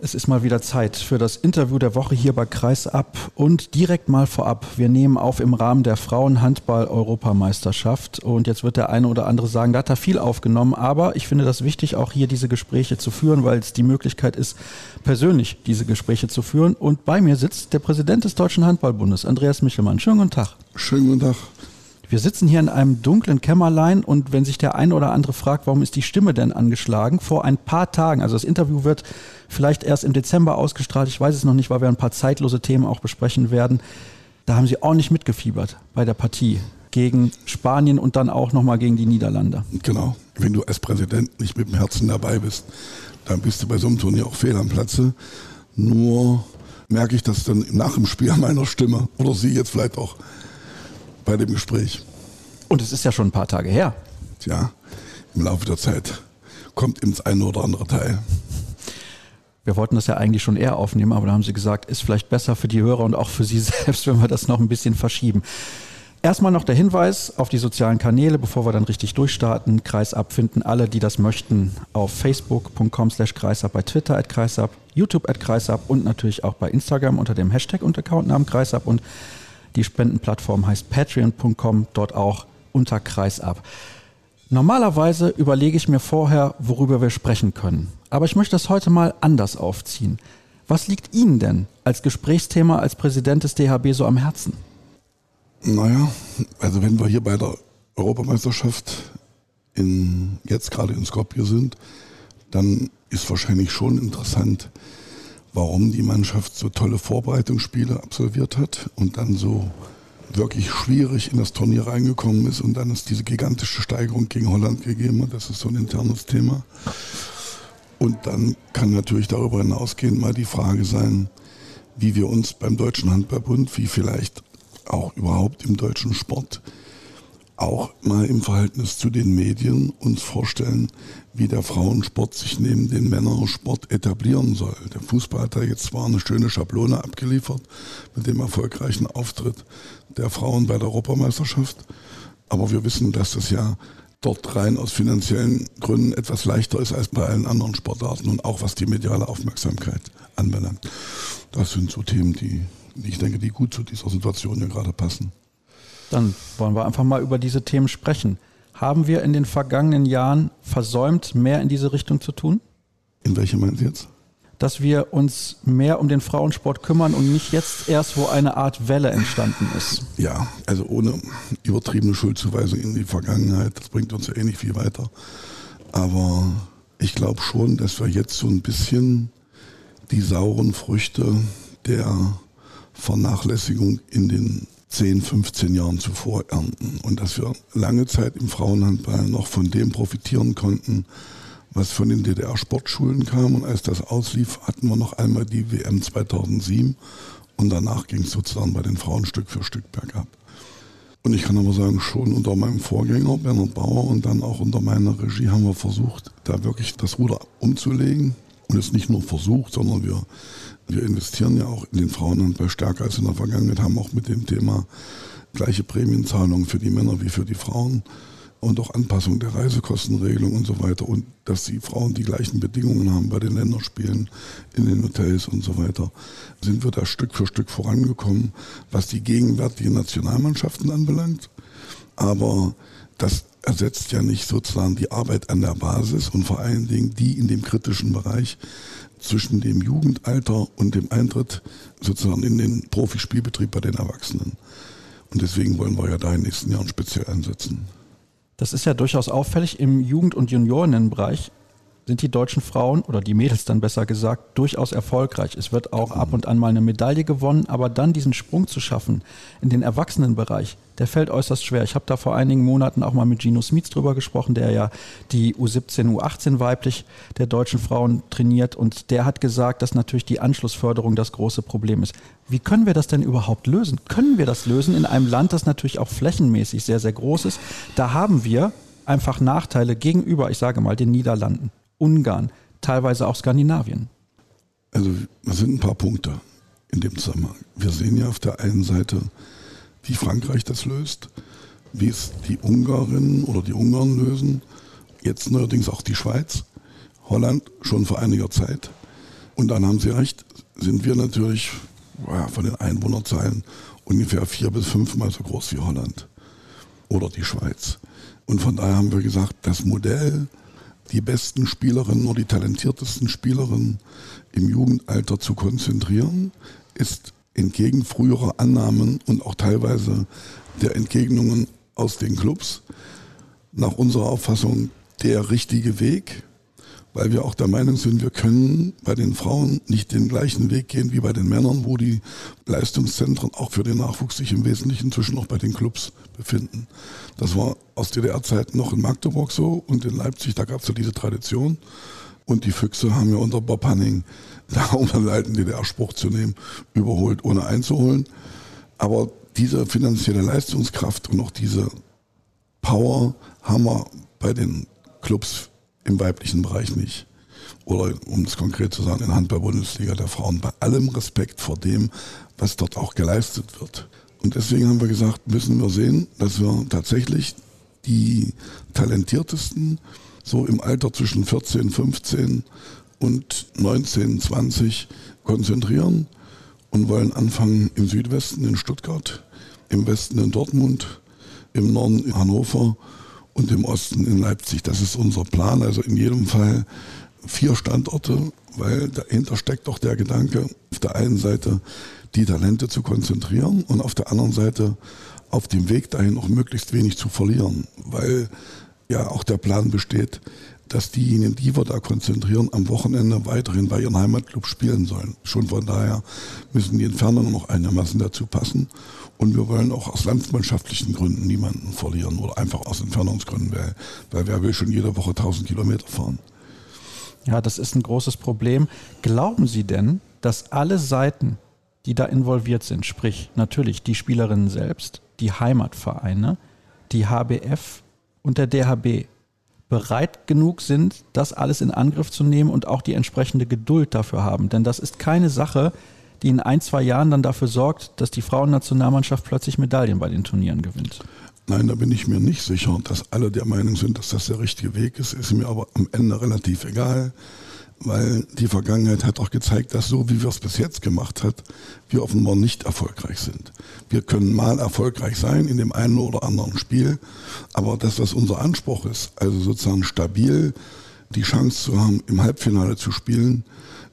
Speaker 1: Es ist mal wieder Zeit für das Interview der Woche hier bei Kreisab und direkt mal vorab. Wir nehmen auf im Rahmen der Frauenhandball-Europameisterschaft und jetzt wird der eine oder andere sagen, da hat er viel aufgenommen, aber ich finde das wichtig, auch hier diese Gespräche zu führen, weil es die Möglichkeit ist, persönlich diese Gespräche zu führen. Und bei mir sitzt der Präsident des Deutschen Handballbundes, Andreas Michelmann. Schönen guten Tag.
Speaker 4: Schönen guten Tag.
Speaker 1: Wir sitzen hier in einem dunklen Kämmerlein und wenn sich der ein oder andere fragt, warum ist die Stimme denn angeschlagen? Vor ein paar Tagen, also das Interview wird vielleicht erst im Dezember ausgestrahlt, ich weiß es noch nicht, weil wir ein paar zeitlose Themen auch besprechen werden. Da haben sie auch nicht mitgefiebert bei der Partie gegen Spanien und dann auch nochmal gegen die Niederlande.
Speaker 4: Genau. Wenn du als Präsident nicht mit dem Herzen dabei bist, dann bist du bei so einem Turnier auch fehl am Platze. Nur merke ich das dann nach dem Spiel an meiner Stimme oder sie jetzt vielleicht auch bei dem Gespräch.
Speaker 1: Und es ist ja schon ein paar Tage her.
Speaker 4: Tja, im Laufe der Zeit kommt ins eine oder andere Teil.
Speaker 1: Wir wollten das ja eigentlich schon eher aufnehmen, aber da haben sie gesagt, ist vielleicht besser für die Hörer und auch für sie selbst, wenn wir das noch ein bisschen verschieben. Erstmal noch der Hinweis auf die sozialen Kanäle, bevor wir dann richtig durchstarten. Kreisab finden alle, die das möchten, auf facebook.com slash kreisab, bei Twitter at kreisab, YouTube at kreisab und natürlich auch bei Instagram unter dem Hashtag und Accountnamen kreisab und die Spendenplattform heißt patreon.com, dort auch unter kreisab. Normalerweise überlege ich mir vorher, worüber wir sprechen können. Aber ich möchte das heute mal anders aufziehen. Was liegt Ihnen denn als Gesprächsthema als Präsident des DHB so am Herzen?
Speaker 4: Naja, also wenn wir hier bei der Europameisterschaft in, jetzt gerade in Skopje sind, dann ist wahrscheinlich schon interessant, warum die Mannschaft so tolle Vorbereitungsspiele absolviert hat und dann so wirklich schwierig in das Turnier reingekommen ist und dann es diese gigantische Steigerung gegen Holland gegeben hat. Das ist so ein internes Thema. Und dann kann natürlich darüber hinausgehend mal die Frage sein, wie wir uns beim Deutschen Handballbund, wie vielleicht auch überhaupt im deutschen Sport, auch mal im Verhältnis zu den Medien uns vorstellen, wie der Frauensport sich neben den Männersport etablieren soll. Der Fußball hat da jetzt zwar eine schöne Schablone abgeliefert mit dem erfolgreichen Auftritt der Frauen bei der Europameisterschaft, aber wir wissen, dass das ja dort rein aus finanziellen Gründen etwas leichter ist als bei allen anderen Sportarten und auch was die mediale Aufmerksamkeit anbelangt. Das sind so Themen, die ich denke, die gut zu dieser Situation hier gerade passen.
Speaker 1: Dann wollen wir einfach mal über diese Themen sprechen. Haben wir in den vergangenen Jahren versäumt, mehr in diese Richtung zu tun?
Speaker 4: In welche meinen Sie jetzt?
Speaker 1: Dass wir uns mehr um den Frauensport kümmern und nicht jetzt erst, wo eine Art Welle entstanden ist.
Speaker 4: Ja, also ohne übertriebene Schuldzuweisung in die Vergangenheit, das bringt uns ja eh nicht viel weiter. Aber ich glaube schon, dass wir jetzt so ein bisschen die sauren Früchte der Vernachlässigung in den 10, 15 Jahren zuvor ernten und dass wir lange Zeit im Frauenhandball noch von dem profitieren konnten, was von den DDR-Sportschulen kam. Und als das auslief, hatten wir noch einmal die WM 2007 und danach ging es sozusagen bei den Frauen Stück für Stück bergab. Und ich kann aber sagen, schon unter meinem Vorgänger Bernhard Bauer und dann auch unter meiner Regie haben wir versucht, da wirklich das Ruder umzulegen. Und es nicht nur versucht, sondern wir wir investieren ja auch in den Frauenhandball stärker als in der Vergangenheit, haben auch mit dem Thema gleiche Prämienzahlungen für die Männer wie für die Frauen und auch Anpassung der Reisekostenregelung und so weiter und dass die Frauen die gleichen Bedingungen haben bei den Länderspielen, in den Hotels und so weiter, sind wir da Stück für Stück vorangekommen, was die gegenwärtigen Nationalmannschaften anbelangt. Aber das ersetzt ja nicht sozusagen die Arbeit an der Basis und vor allen Dingen die in dem kritischen Bereich, zwischen dem Jugendalter und dem Eintritt sozusagen in den Profispielbetrieb bei den Erwachsenen. Und deswegen wollen wir ja da in den nächsten Jahren speziell einsetzen.
Speaker 1: Das ist ja durchaus auffällig. Im Jugend- und Juniorinnenbereich sind die deutschen Frauen oder die Mädels dann besser gesagt durchaus erfolgreich. Es wird auch ab und an mal eine Medaille gewonnen, aber dann diesen Sprung zu schaffen in den Erwachsenenbereich, der fällt äußerst schwer. Ich habe da vor einigen Monaten auch mal mit Gino Smits drüber gesprochen, der ja die U17, U18 weiblich der deutschen Frauen trainiert und der hat gesagt, dass natürlich die Anschlussförderung das große Problem ist. Wie können wir das denn überhaupt lösen? Können wir das lösen in einem Land, das natürlich auch flächenmäßig sehr, sehr groß ist? Da haben wir einfach Nachteile gegenüber, ich sage mal, den Niederlanden. Ungarn, teilweise auch Skandinavien?
Speaker 4: Also es sind ein paar Punkte in dem Zusammenhang. Wir sehen ja auf der einen Seite, wie Frankreich das löst, wie es die Ungarinnen oder die Ungarn lösen, jetzt neuerdings auch die Schweiz, Holland schon vor einiger Zeit. Und dann haben Sie recht, sind wir natürlich von den Einwohnerzahlen ungefähr vier bis fünfmal so groß wie Holland oder die Schweiz. Und von daher haben wir gesagt, das Modell die besten Spielerinnen oder die talentiertesten Spielerinnen im Jugendalter zu konzentrieren, ist entgegen früherer Annahmen und auch teilweise der Entgegnungen aus den Clubs. Nach unserer Auffassung der richtige Weg, weil wir auch der Meinung sind, wir können bei den Frauen nicht den gleichen Weg gehen wie bei den Männern, wo die Leistungszentren auch für den Nachwuchs sich im Wesentlichen zwischen noch bei den Clubs befinden. Das war aus DDR-Zeiten noch in Magdeburg so und in Leipzig, da gab es ja diese Tradition. Und die Füchse haben ja unter Bob Hanning, da um einen alten DDR-Spruch zu nehmen, überholt, ohne einzuholen. Aber diese finanzielle Leistungskraft und auch diese Power haben wir bei den Clubs im weiblichen Bereich nicht. Oder um es konkret zu sagen, in Handball-Bundesliga der Frauen. Bei allem Respekt vor dem, was dort auch geleistet wird. Und deswegen haben wir gesagt, müssen wir sehen, dass wir tatsächlich die talentiertesten so im Alter zwischen 14, 15 und 19, 20 konzentrieren und wollen anfangen im Südwesten in Stuttgart, im Westen in Dortmund, im Norden in Hannover und im Osten in Leipzig. Das ist unser Plan. Also in jedem Fall vier Standorte, weil dahinter steckt doch der Gedanke, auf der einen Seite die Talente zu konzentrieren und auf der anderen Seite auf dem Weg dahin noch möglichst wenig zu verlieren, weil ja auch der Plan besteht, dass diejenigen, die wir da konzentrieren, am Wochenende weiterhin bei ihren Heimatclub spielen sollen. Schon von daher müssen die Entfernungen noch einigermaßen dazu passen. Und wir wollen auch aus landsmannschaftlichen Gründen niemanden verlieren oder einfach aus Entfernungsgründen, weil, weil wer will schon jede Woche 1000 Kilometer fahren.
Speaker 1: Ja, das ist ein großes Problem. Glauben Sie denn, dass alle Seiten, die da involviert sind, sprich natürlich die Spielerinnen selbst, die Heimatvereine, die HBF und der DHB, bereit genug sind, das alles in Angriff zu nehmen und auch die entsprechende Geduld dafür haben. Denn das ist keine Sache, die in ein, zwei Jahren dann dafür sorgt, dass die Frauennationalmannschaft plötzlich Medaillen bei den Turnieren gewinnt.
Speaker 4: Nein, da bin ich mir nicht sicher, dass alle der Meinung sind, dass das der richtige Weg ist. Ist mir aber am Ende relativ egal, weil die Vergangenheit hat auch gezeigt, dass so wie wir es bis jetzt gemacht hat, wir offenbar nicht erfolgreich sind. Wir können mal erfolgreich sein in dem einen oder anderen Spiel, aber das, was unser Anspruch ist, also sozusagen stabil die Chance zu haben, im Halbfinale zu spielen,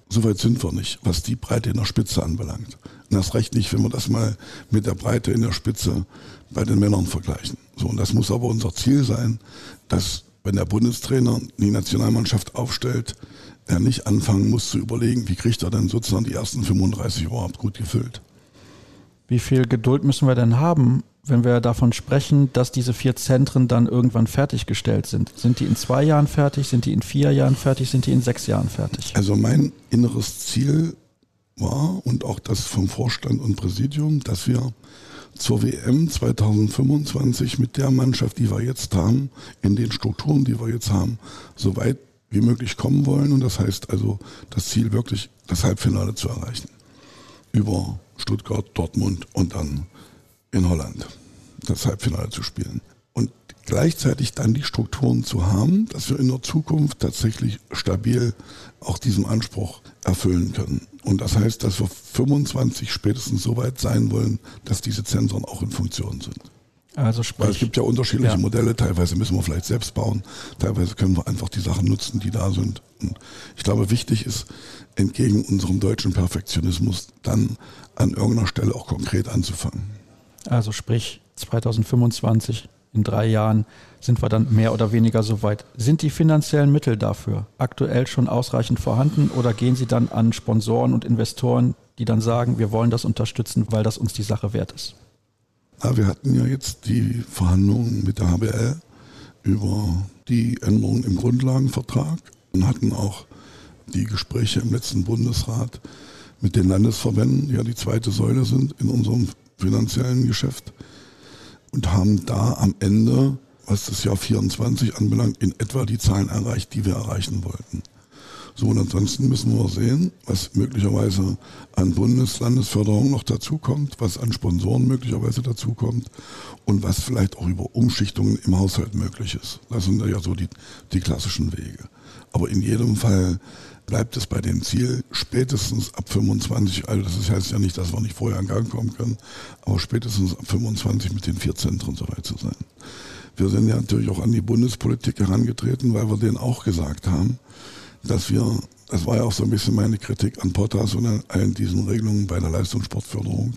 Speaker 4: Soweit sind wir nicht, was die Breite in der Spitze anbelangt. Und das recht nicht, wenn wir das mal mit der Breite in der Spitze bei den Männern vergleichen. So, und das muss aber unser Ziel sein, dass wenn der Bundestrainer die Nationalmannschaft aufstellt, er nicht anfangen muss zu überlegen, wie kriegt er denn sozusagen die ersten 35 überhaupt gut gefüllt.
Speaker 1: Wie viel Geduld müssen wir denn haben, wenn wir davon sprechen, dass diese vier Zentren dann irgendwann fertiggestellt sind? Sind die in zwei Jahren fertig? Sind die in vier Jahren fertig? Sind die in sechs Jahren fertig?
Speaker 4: Also mein inneres Ziel war und auch das vom Vorstand und Präsidium, dass wir zur WM 2025 mit der Mannschaft, die wir jetzt haben, in den Strukturen, die wir jetzt haben, so weit wie möglich kommen wollen. Und das heißt also, das Ziel wirklich, das Halbfinale zu erreichen. Über Stuttgart, Dortmund und dann in Holland das Halbfinale zu spielen. Und gleichzeitig dann die Strukturen zu haben, dass wir in der Zukunft tatsächlich stabil auch diesem Anspruch erfüllen können. Und das heißt, dass wir 25 spätestens so weit sein wollen, dass diese Zentren auch in Funktion sind.
Speaker 1: Also sprich,
Speaker 4: Weil es gibt ja unterschiedliche
Speaker 1: ja.
Speaker 4: Modelle, teilweise müssen wir vielleicht selbst bauen, teilweise können wir einfach die Sachen nutzen, die da sind. Und ich glaube, wichtig ist, entgegen unserem deutschen Perfektionismus dann an irgendeiner Stelle auch konkret anzufangen.
Speaker 1: Also sprich 2025, in drei Jahren sind wir dann mehr oder weniger soweit. Sind die finanziellen Mittel dafür aktuell schon ausreichend vorhanden oder gehen Sie dann an Sponsoren und Investoren, die dann sagen, wir wollen das unterstützen, weil das uns die Sache wert ist?
Speaker 4: Ja, wir hatten ja jetzt die Verhandlungen mit der HBL über die Änderungen im Grundlagenvertrag und hatten auch die Gespräche im letzten Bundesrat mit den Landesverbänden, die ja die zweite Säule sind in unserem finanziellen Geschäft und haben da am Ende, was das Jahr 24 anbelangt, in etwa die Zahlen erreicht, die wir erreichen wollten. So, und ansonsten müssen wir sehen, was möglicherweise an Bundeslandesförderung noch dazukommt, was an Sponsoren möglicherweise dazukommt und was vielleicht auch über Umschichtungen im Haushalt möglich ist. Das sind ja so die, die klassischen Wege. Aber in jedem Fall bleibt es bei dem Ziel, spätestens ab 25, also das heißt ja nicht, dass wir nicht vorher in Gang kommen können, aber spätestens ab 25 mit den vier Zentren soweit zu sein. Wir sind ja natürlich auch an die Bundespolitik herangetreten, weil wir denen auch gesagt haben, dass wir, das war ja auch so ein bisschen meine Kritik an Potters und an allen diesen Regelungen bei der Leistungssportförderung,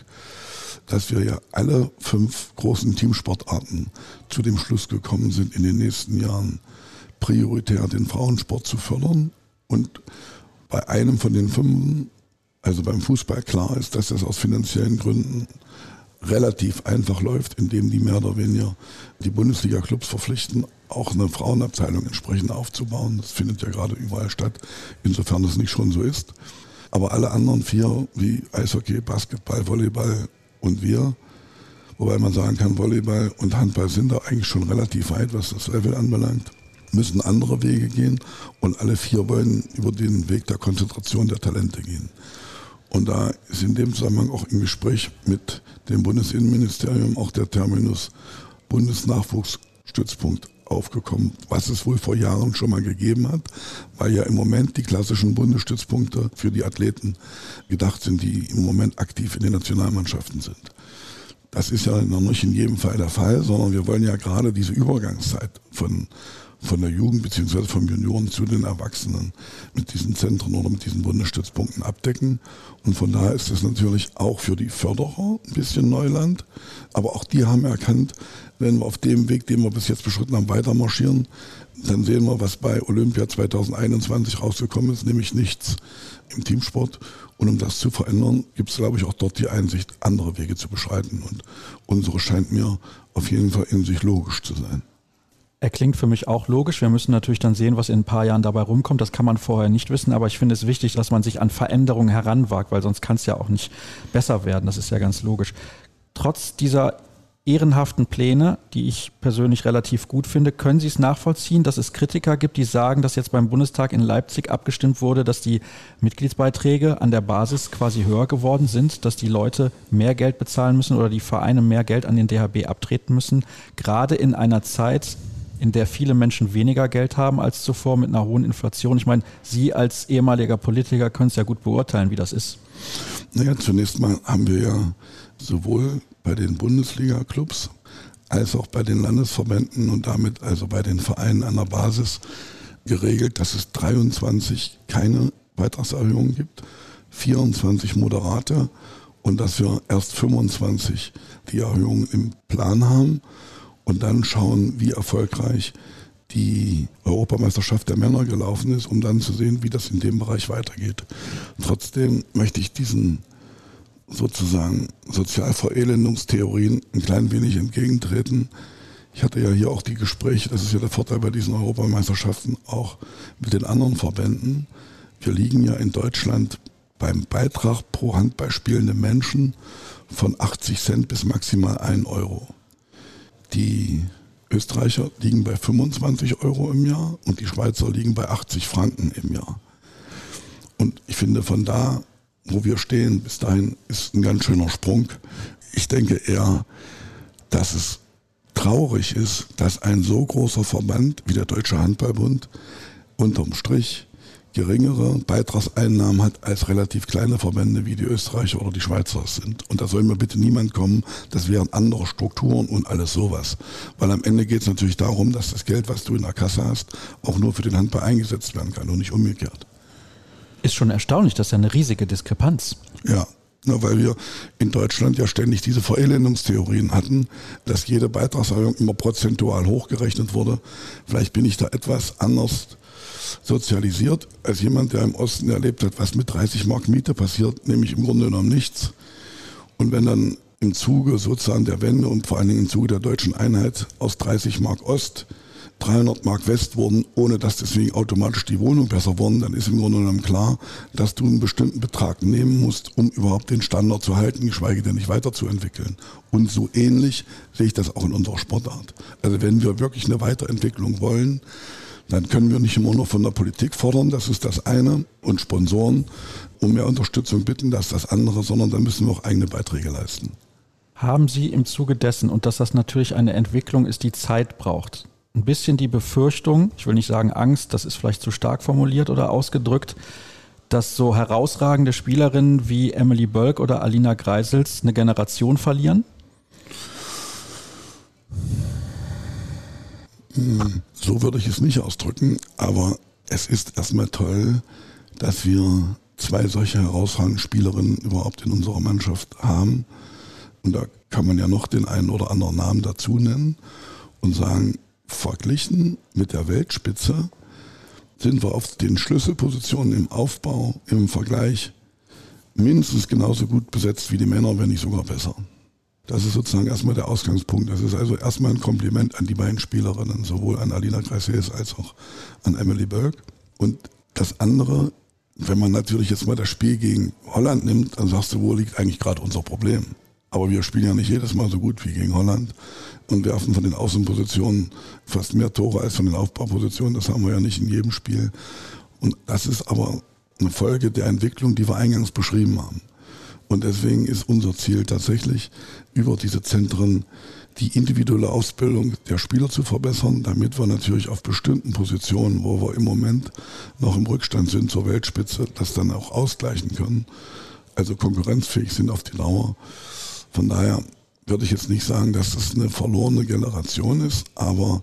Speaker 4: dass wir ja alle fünf großen Teamsportarten zu dem Schluss gekommen sind, in den nächsten Jahren prioritär den Frauensport zu fördern. Und bei einem von den fünf, also beim Fußball, klar ist, dass das aus finanziellen Gründen relativ einfach läuft, indem die mehr oder weniger die Bundesliga-Clubs verpflichten, auch eine Frauenabteilung entsprechend aufzubauen. Das findet ja gerade überall statt, insofern das nicht schon so ist. Aber alle anderen vier, wie Eishockey, Basketball, Volleyball und wir, wobei man sagen kann, Volleyball und Handball sind da eigentlich schon relativ weit, was das Level anbelangt, müssen andere Wege gehen und alle vier wollen über den Weg der Konzentration der Talente gehen. Und da ist in dem Zusammenhang auch im Gespräch mit dem Bundesinnenministerium auch der Terminus Bundesnachwuchsstützpunkt aufgekommen, was es wohl vor Jahren schon mal gegeben hat, weil ja im Moment die klassischen Bundesstützpunkte für die Athleten gedacht sind, die im Moment aktiv in den Nationalmannschaften sind. Das ist ja noch nicht in jedem Fall der Fall, sondern wir wollen ja gerade diese Übergangszeit von von der Jugend bzw. vom Junioren zu den Erwachsenen mit diesen Zentren oder mit diesen Bundesstützpunkten abdecken. Und von daher ist es natürlich auch für die Förderer ein bisschen Neuland. Aber auch die haben erkannt, wenn wir auf dem Weg, den wir bis jetzt beschritten haben, weiter marschieren, dann sehen wir, was bei Olympia 2021 rausgekommen ist, nämlich nichts im Teamsport. Und um das zu verändern, gibt es, glaube ich, auch dort die Einsicht, andere Wege zu beschreiten. Und unsere scheint mir auf jeden Fall in sich logisch zu sein.
Speaker 1: Er klingt für mich auch logisch. Wir müssen natürlich dann sehen, was in ein paar Jahren dabei rumkommt. Das kann man vorher nicht wissen, aber ich finde es wichtig, dass man sich an Veränderungen heranwagt, weil sonst kann es ja auch nicht besser werden. Das ist ja ganz logisch. Trotz dieser ehrenhaften Pläne, die ich persönlich relativ gut finde, können Sie es nachvollziehen, dass es Kritiker gibt, die sagen, dass jetzt beim Bundestag in Leipzig abgestimmt wurde, dass die Mitgliedsbeiträge an der Basis quasi höher geworden sind, dass die Leute mehr Geld bezahlen müssen oder die Vereine mehr Geld an den DHB abtreten müssen, gerade in einer Zeit, in der viele Menschen weniger Geld haben als zuvor mit einer hohen Inflation. Ich meine, Sie als ehemaliger Politiker können es ja gut beurteilen, wie das ist.
Speaker 4: Naja, zunächst mal haben wir ja sowohl bei den Bundesliga-Clubs als auch bei den Landesverbänden und damit also bei den Vereinen an der Basis geregelt, dass es 23 keine Beitragserhöhungen gibt, 24 moderate und dass wir erst 25 die Erhöhungen im Plan haben und dann schauen, wie erfolgreich die Europameisterschaft der Männer gelaufen ist, um dann zu sehen, wie das in dem Bereich weitergeht. Trotzdem möchte ich diesen sozusagen Sozialverelendungstheorien ein klein wenig entgegentreten. Ich hatte ja hier auch die Gespräche, das ist ja der Vorteil bei diesen Europameisterschaften, auch mit den anderen Verbänden. Wir liegen ja in Deutschland beim Beitrag pro Handball spielende Menschen von 80 Cent bis maximal 1 Euro. Die Österreicher liegen bei 25 Euro im Jahr und die Schweizer liegen bei 80 Franken im Jahr. Und ich finde, von da, wo wir stehen, bis dahin ist ein ganz schöner Sprung. Ich denke eher, dass es traurig ist, dass ein so großer Verband wie der Deutsche Handballbund unterm Strich geringere Beitragseinnahmen hat als relativ kleine Verbände wie die Österreicher oder die Schweizer sind. Und da soll mir bitte niemand kommen, das wären andere Strukturen und alles sowas. Weil am Ende geht es natürlich darum, dass das Geld, was du in der Kasse hast, auch nur für den Handball eingesetzt werden kann und nicht umgekehrt.
Speaker 1: Ist schon erstaunlich, das ist ja eine riesige Diskrepanz.
Speaker 4: Ja, na, weil wir in Deutschland ja ständig diese Verelendungstheorien hatten, dass jede Beitragserhöhung immer prozentual hochgerechnet wurde. Vielleicht bin ich da etwas anders sozialisiert als jemand, der im Osten erlebt hat, was mit 30 Mark Miete passiert, nämlich im Grunde genommen nichts. Und wenn dann im Zuge sozusagen der Wende und vor allen Dingen im Zuge der deutschen Einheit aus 30 Mark Ost 300 Mark West wurden, ohne dass deswegen automatisch die Wohnung besser wurden, dann ist im Grunde genommen klar, dass du einen bestimmten Betrag nehmen musst, um überhaupt den Standard zu halten, geschweige denn nicht weiterzuentwickeln. Und so ähnlich sehe ich das auch in unserer Sportart. Also wenn wir wirklich eine Weiterentwicklung wollen, dann können wir nicht immer nur von der Politik fordern, das ist das eine, und Sponsoren um mehr Unterstützung bitten, das ist das andere, sondern dann müssen wir auch eigene Beiträge leisten.
Speaker 1: Haben Sie im Zuge dessen, und dass das natürlich eine Entwicklung ist, die Zeit braucht, ein bisschen die Befürchtung, ich will nicht sagen Angst, das ist vielleicht zu stark formuliert oder ausgedrückt, dass so herausragende Spielerinnen wie Emily Bölk oder Alina Greisels eine Generation verlieren?
Speaker 4: So würde ich es nicht ausdrücken, aber es ist erstmal toll, dass wir zwei solche herausragende Spielerinnen überhaupt in unserer Mannschaft haben. und da kann man ja noch den einen oder anderen Namen dazu nennen und sagen, verglichen mit der Weltspitze sind wir auf den Schlüsselpositionen im Aufbau im Vergleich mindestens genauso gut besetzt wie die Männer, wenn nicht sogar besser. Das ist sozusagen erstmal der Ausgangspunkt. Das ist also erstmal ein Kompliment an die beiden Spielerinnen, sowohl an Alina Kreises als auch an Emily Burke. Und das andere, wenn man natürlich jetzt mal das Spiel gegen Holland nimmt, dann sagst du, wo liegt eigentlich gerade unser Problem? Aber wir spielen ja nicht jedes Mal so gut wie gegen Holland und werfen von den Außenpositionen fast mehr Tore als von den Aufbaupositionen. Das haben wir ja nicht in jedem Spiel. Und das ist aber eine Folge der Entwicklung, die wir eingangs beschrieben haben. Und deswegen ist unser Ziel tatsächlich, über diese Zentren die individuelle Ausbildung der Spieler zu verbessern, damit wir natürlich auf bestimmten Positionen, wo wir im Moment noch im Rückstand sind zur Weltspitze, das dann auch ausgleichen können. Also konkurrenzfähig sind auf die Dauer. Von daher würde ich jetzt nicht sagen, dass das eine verlorene Generation ist, aber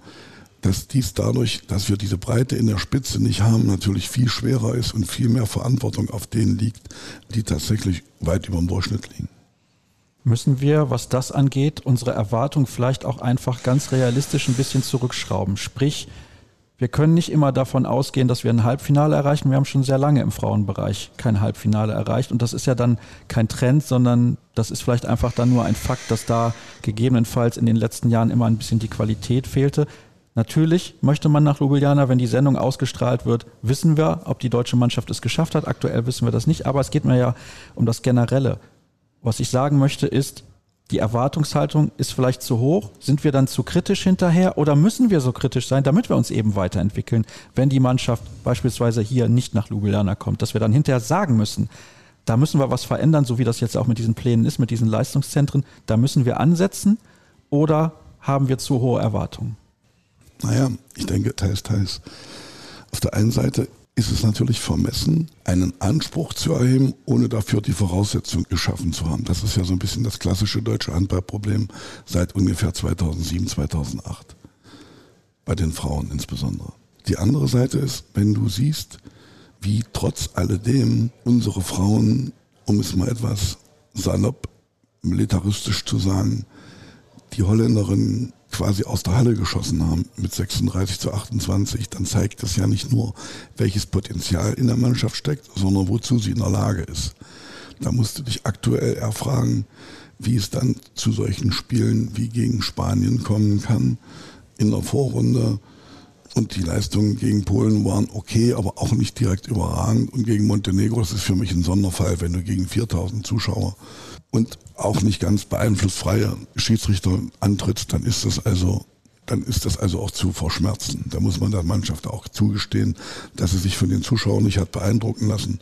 Speaker 4: dass dies dadurch, dass wir diese Breite in der Spitze nicht haben, natürlich viel schwerer ist und viel mehr Verantwortung auf denen liegt, die tatsächlich weit über dem Durchschnitt liegen.
Speaker 1: Müssen wir, was das angeht, unsere Erwartung vielleicht auch einfach ganz realistisch ein bisschen zurückschrauben? Sprich, wir können nicht immer davon ausgehen, dass wir ein Halbfinale erreichen. Wir haben schon sehr lange im Frauenbereich kein Halbfinale erreicht. Und das ist ja dann kein Trend, sondern das ist vielleicht einfach dann nur ein Fakt, dass da gegebenenfalls in den letzten Jahren immer ein bisschen die Qualität fehlte. Natürlich möchte man nach Ljubljana, wenn die Sendung ausgestrahlt wird, wissen wir, ob die deutsche Mannschaft es geschafft hat. Aktuell wissen wir das nicht, aber es geht mir ja um das Generelle. Was ich sagen möchte ist, die Erwartungshaltung ist vielleicht zu hoch. Sind wir dann zu kritisch hinterher oder müssen wir so kritisch sein, damit wir uns eben weiterentwickeln, wenn die Mannschaft beispielsweise hier nicht nach Ljubljana kommt, dass wir dann hinterher sagen müssen, da müssen wir was verändern, so wie das jetzt auch mit diesen Plänen ist, mit diesen Leistungszentren, da müssen wir ansetzen oder haben wir zu hohe Erwartungen?
Speaker 4: Naja, ich denke, teils, teils. Auf der einen Seite ist es natürlich vermessen, einen Anspruch zu erheben, ohne dafür die Voraussetzung geschaffen zu haben. Das ist ja so ein bisschen das klassische deutsche Handballproblem seit ungefähr 2007, 2008. Bei den Frauen insbesondere. Die andere Seite ist, wenn du siehst, wie trotz alledem unsere Frauen, um es mal etwas salopp militaristisch zu sagen, die Holländerinnen quasi aus der Halle geschossen haben mit 36 zu 28, dann zeigt das ja nicht nur, welches Potenzial in der Mannschaft steckt, sondern wozu sie in der Lage ist. Da musst du dich aktuell erfragen, wie es dann zu solchen Spielen wie gegen Spanien kommen kann in der Vorrunde. Und die Leistungen gegen Polen waren okay, aber auch nicht direkt überragend. Und gegen Montenegro, das ist für mich ein Sonderfall, wenn du gegen 4000 Zuschauer und auch nicht ganz beeinflussfreie Schiedsrichter antritt, dann ist das also dann ist das also auch zu verschmerzen. Da muss man der Mannschaft auch zugestehen, dass sie sich von den Zuschauern nicht hat beeindrucken lassen.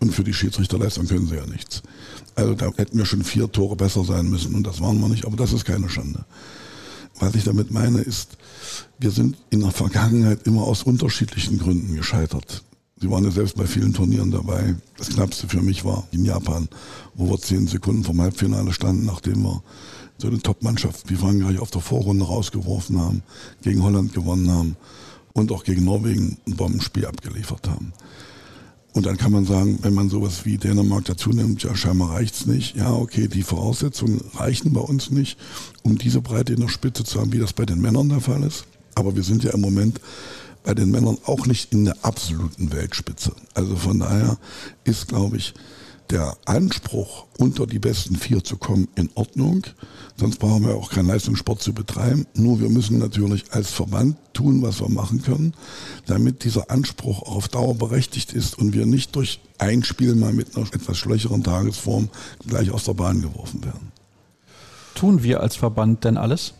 Speaker 4: Und für die Schiedsrichterleistung können sie ja nichts. Also da hätten wir schon vier Tore besser sein müssen und das waren wir nicht, aber das ist keine Schande. Was ich damit meine ist, wir sind in der Vergangenheit immer aus unterschiedlichen Gründen gescheitert. Sie waren ja selbst bei vielen Turnieren dabei. Das knappste für mich war in Japan, wo wir zehn Sekunden vom Halbfinale standen, nachdem wir so eine Top-Mannschaft wie Frankreich auf der Vorrunde rausgeworfen haben, gegen Holland gewonnen haben und auch gegen Norwegen ein Bombenspiel abgeliefert haben. Und dann kann man sagen, wenn man sowas wie Dänemark dazu nimmt, ja, scheinbar reicht's nicht. Ja, okay, die Voraussetzungen reichen bei uns nicht, um diese Breite in der Spitze zu haben, wie das bei den Männern der Fall ist. Aber wir sind ja im Moment bei den Männern auch nicht in der absoluten Weltspitze. Also von daher ist, glaube ich, der Anspruch, unter die besten vier zu kommen, in Ordnung. Sonst brauchen wir auch keinen Leistungssport zu betreiben. Nur wir müssen natürlich als Verband tun, was wir machen können, damit dieser Anspruch auf Dauer berechtigt ist und wir nicht durch ein Spiel mal mit einer etwas schwächeren Tagesform gleich aus der Bahn geworfen werden.
Speaker 1: Tun wir als Verband denn alles?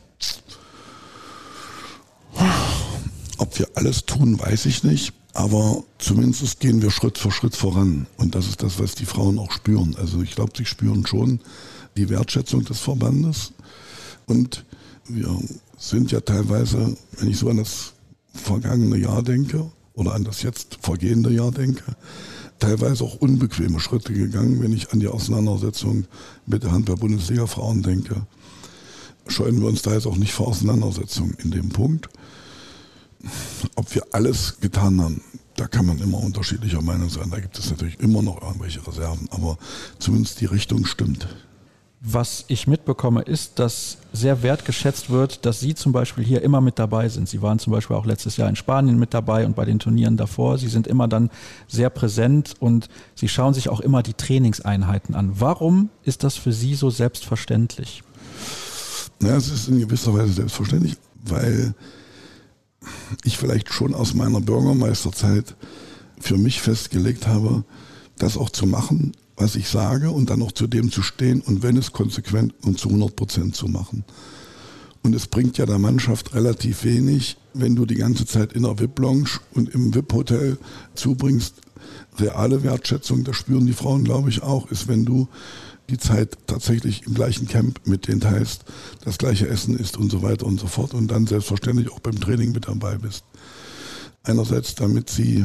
Speaker 4: Ob wir alles tun, weiß ich nicht. Aber zumindest gehen wir Schritt für Schritt voran. Und das ist das, was die Frauen auch spüren. Also ich glaube, sie spüren schon die Wertschätzung des Verbandes. Und wir sind ja teilweise, wenn ich so an das vergangene Jahr denke oder an das jetzt vergehende Jahr denke, teilweise auch unbequeme Schritte gegangen, wenn ich an die Auseinandersetzung mit der Handball-Bundesliga-Frauen denke. Scheuen wir uns da jetzt auch nicht vor Auseinandersetzungen in dem Punkt. Ob wir alles getan haben, da kann man immer unterschiedlicher Meinung sein. Da gibt es natürlich immer noch irgendwelche Reserven, aber zumindest die Richtung stimmt.
Speaker 1: Was ich mitbekomme, ist, dass sehr wertgeschätzt wird, dass Sie zum Beispiel hier immer mit dabei sind. Sie waren zum Beispiel auch letztes Jahr in Spanien mit dabei und bei den Turnieren davor. Sie sind immer dann sehr präsent und Sie schauen sich auch immer die Trainingseinheiten an. Warum ist das für Sie so selbstverständlich?
Speaker 4: Ja, es ist in gewisser Weise selbstverständlich, weil ich vielleicht schon aus meiner Bürgermeisterzeit für mich festgelegt habe, das auch zu machen, was ich sage und dann auch zu dem zu stehen und wenn es konsequent und zu 100 Prozent zu machen. Und es bringt ja der Mannschaft relativ wenig, wenn du die ganze Zeit in der VIP-Lounge und im VIP-Hotel zubringst. Reale Wertschätzung, das spüren die Frauen, glaube ich, auch, ist, wenn du die Zeit tatsächlich im gleichen Camp mit denen teilst, das gleiche Essen isst und so weiter und so fort und dann selbstverständlich auch beim Training mit dabei bist. Einerseits, damit sie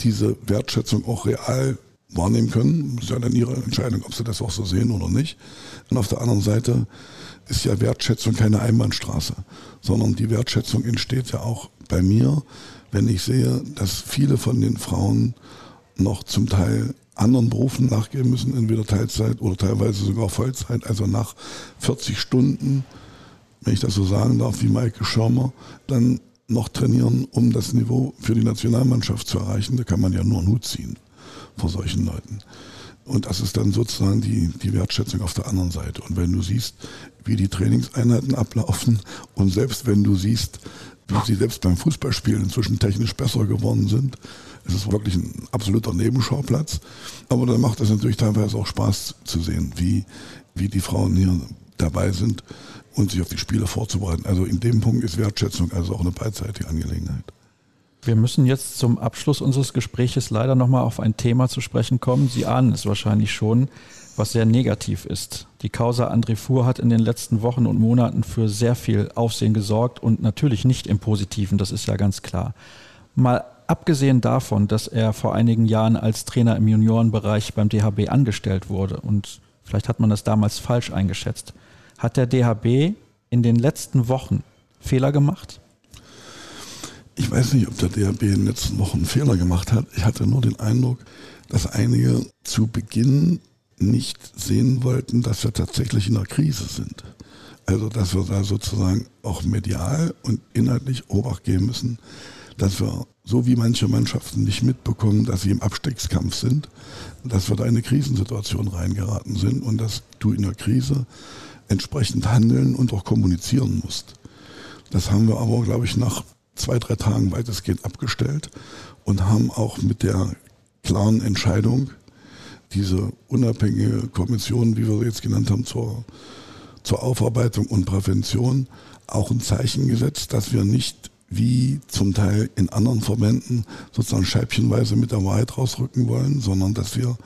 Speaker 4: diese Wertschätzung auch real wahrnehmen können, ist ja dann ihre Entscheidung, ob sie das auch so sehen oder nicht. Und auf der anderen Seite ist ja Wertschätzung keine Einbahnstraße, sondern die Wertschätzung entsteht ja auch bei mir, wenn ich sehe, dass viele von den Frauen noch zum Teil anderen Berufen nachgehen müssen, entweder Teilzeit oder teilweise sogar Vollzeit, also nach 40 Stunden, wenn ich das so sagen darf, wie Maike Schirmer, dann noch trainieren, um das Niveau für die Nationalmannschaft zu erreichen. Da kann man ja nur einen Hut ziehen vor solchen Leuten. Und das ist dann sozusagen die, die Wertschätzung auf der anderen Seite. Und wenn du siehst, wie die Trainingseinheiten ablaufen und selbst wenn du siehst, wie sie selbst beim Fußballspielen inzwischen technisch besser geworden sind, es ist wirklich ein absoluter Nebenschauplatz. Aber dann macht es natürlich teilweise auch Spaß zu sehen, wie, wie die Frauen hier dabei sind und sich auf die Spiele vorzubereiten. Also in dem Punkt ist Wertschätzung also auch eine beidseitige Angelegenheit.
Speaker 1: Wir müssen jetzt zum Abschluss unseres Gespräches leider nochmal auf ein Thema zu sprechen kommen. Sie ahnen es wahrscheinlich schon, was sehr negativ ist. Die Causa André Fuhr hat in den letzten Wochen und Monaten für sehr viel Aufsehen gesorgt und natürlich nicht im Positiven, das ist ja ganz klar. Mal abgesehen davon, dass er vor einigen Jahren als Trainer im Juniorenbereich beim DHB angestellt wurde und vielleicht hat man das damals falsch eingeschätzt, hat der DHB in den letzten Wochen Fehler gemacht?
Speaker 4: Ich weiß nicht, ob der DHB in den letzten Wochen Fehler gemacht hat. Ich hatte nur den Eindruck, dass einige zu Beginn nicht sehen wollten, dass wir tatsächlich in einer Krise sind. Also, dass wir da sozusagen auch medial und inhaltlich Obacht geben müssen, dass wir, so wie manche Mannschaften nicht mitbekommen, dass sie im Abstiegskampf sind, dass wir da in eine Krisensituation reingeraten sind und dass du in der Krise entsprechend handeln und auch kommunizieren musst. Das haben wir aber, glaube ich, nach zwei, drei Tagen weitestgehend abgestellt und haben auch mit der klaren Entscheidung, diese unabhängige Kommission, wie wir sie jetzt genannt haben, zur, zur Aufarbeitung und Prävention, auch ein Zeichen gesetzt, dass wir nicht wie zum Teil in anderen Verbänden sozusagen scheibchenweise mit der Wahrheit rausrücken wollen, sondern dass wir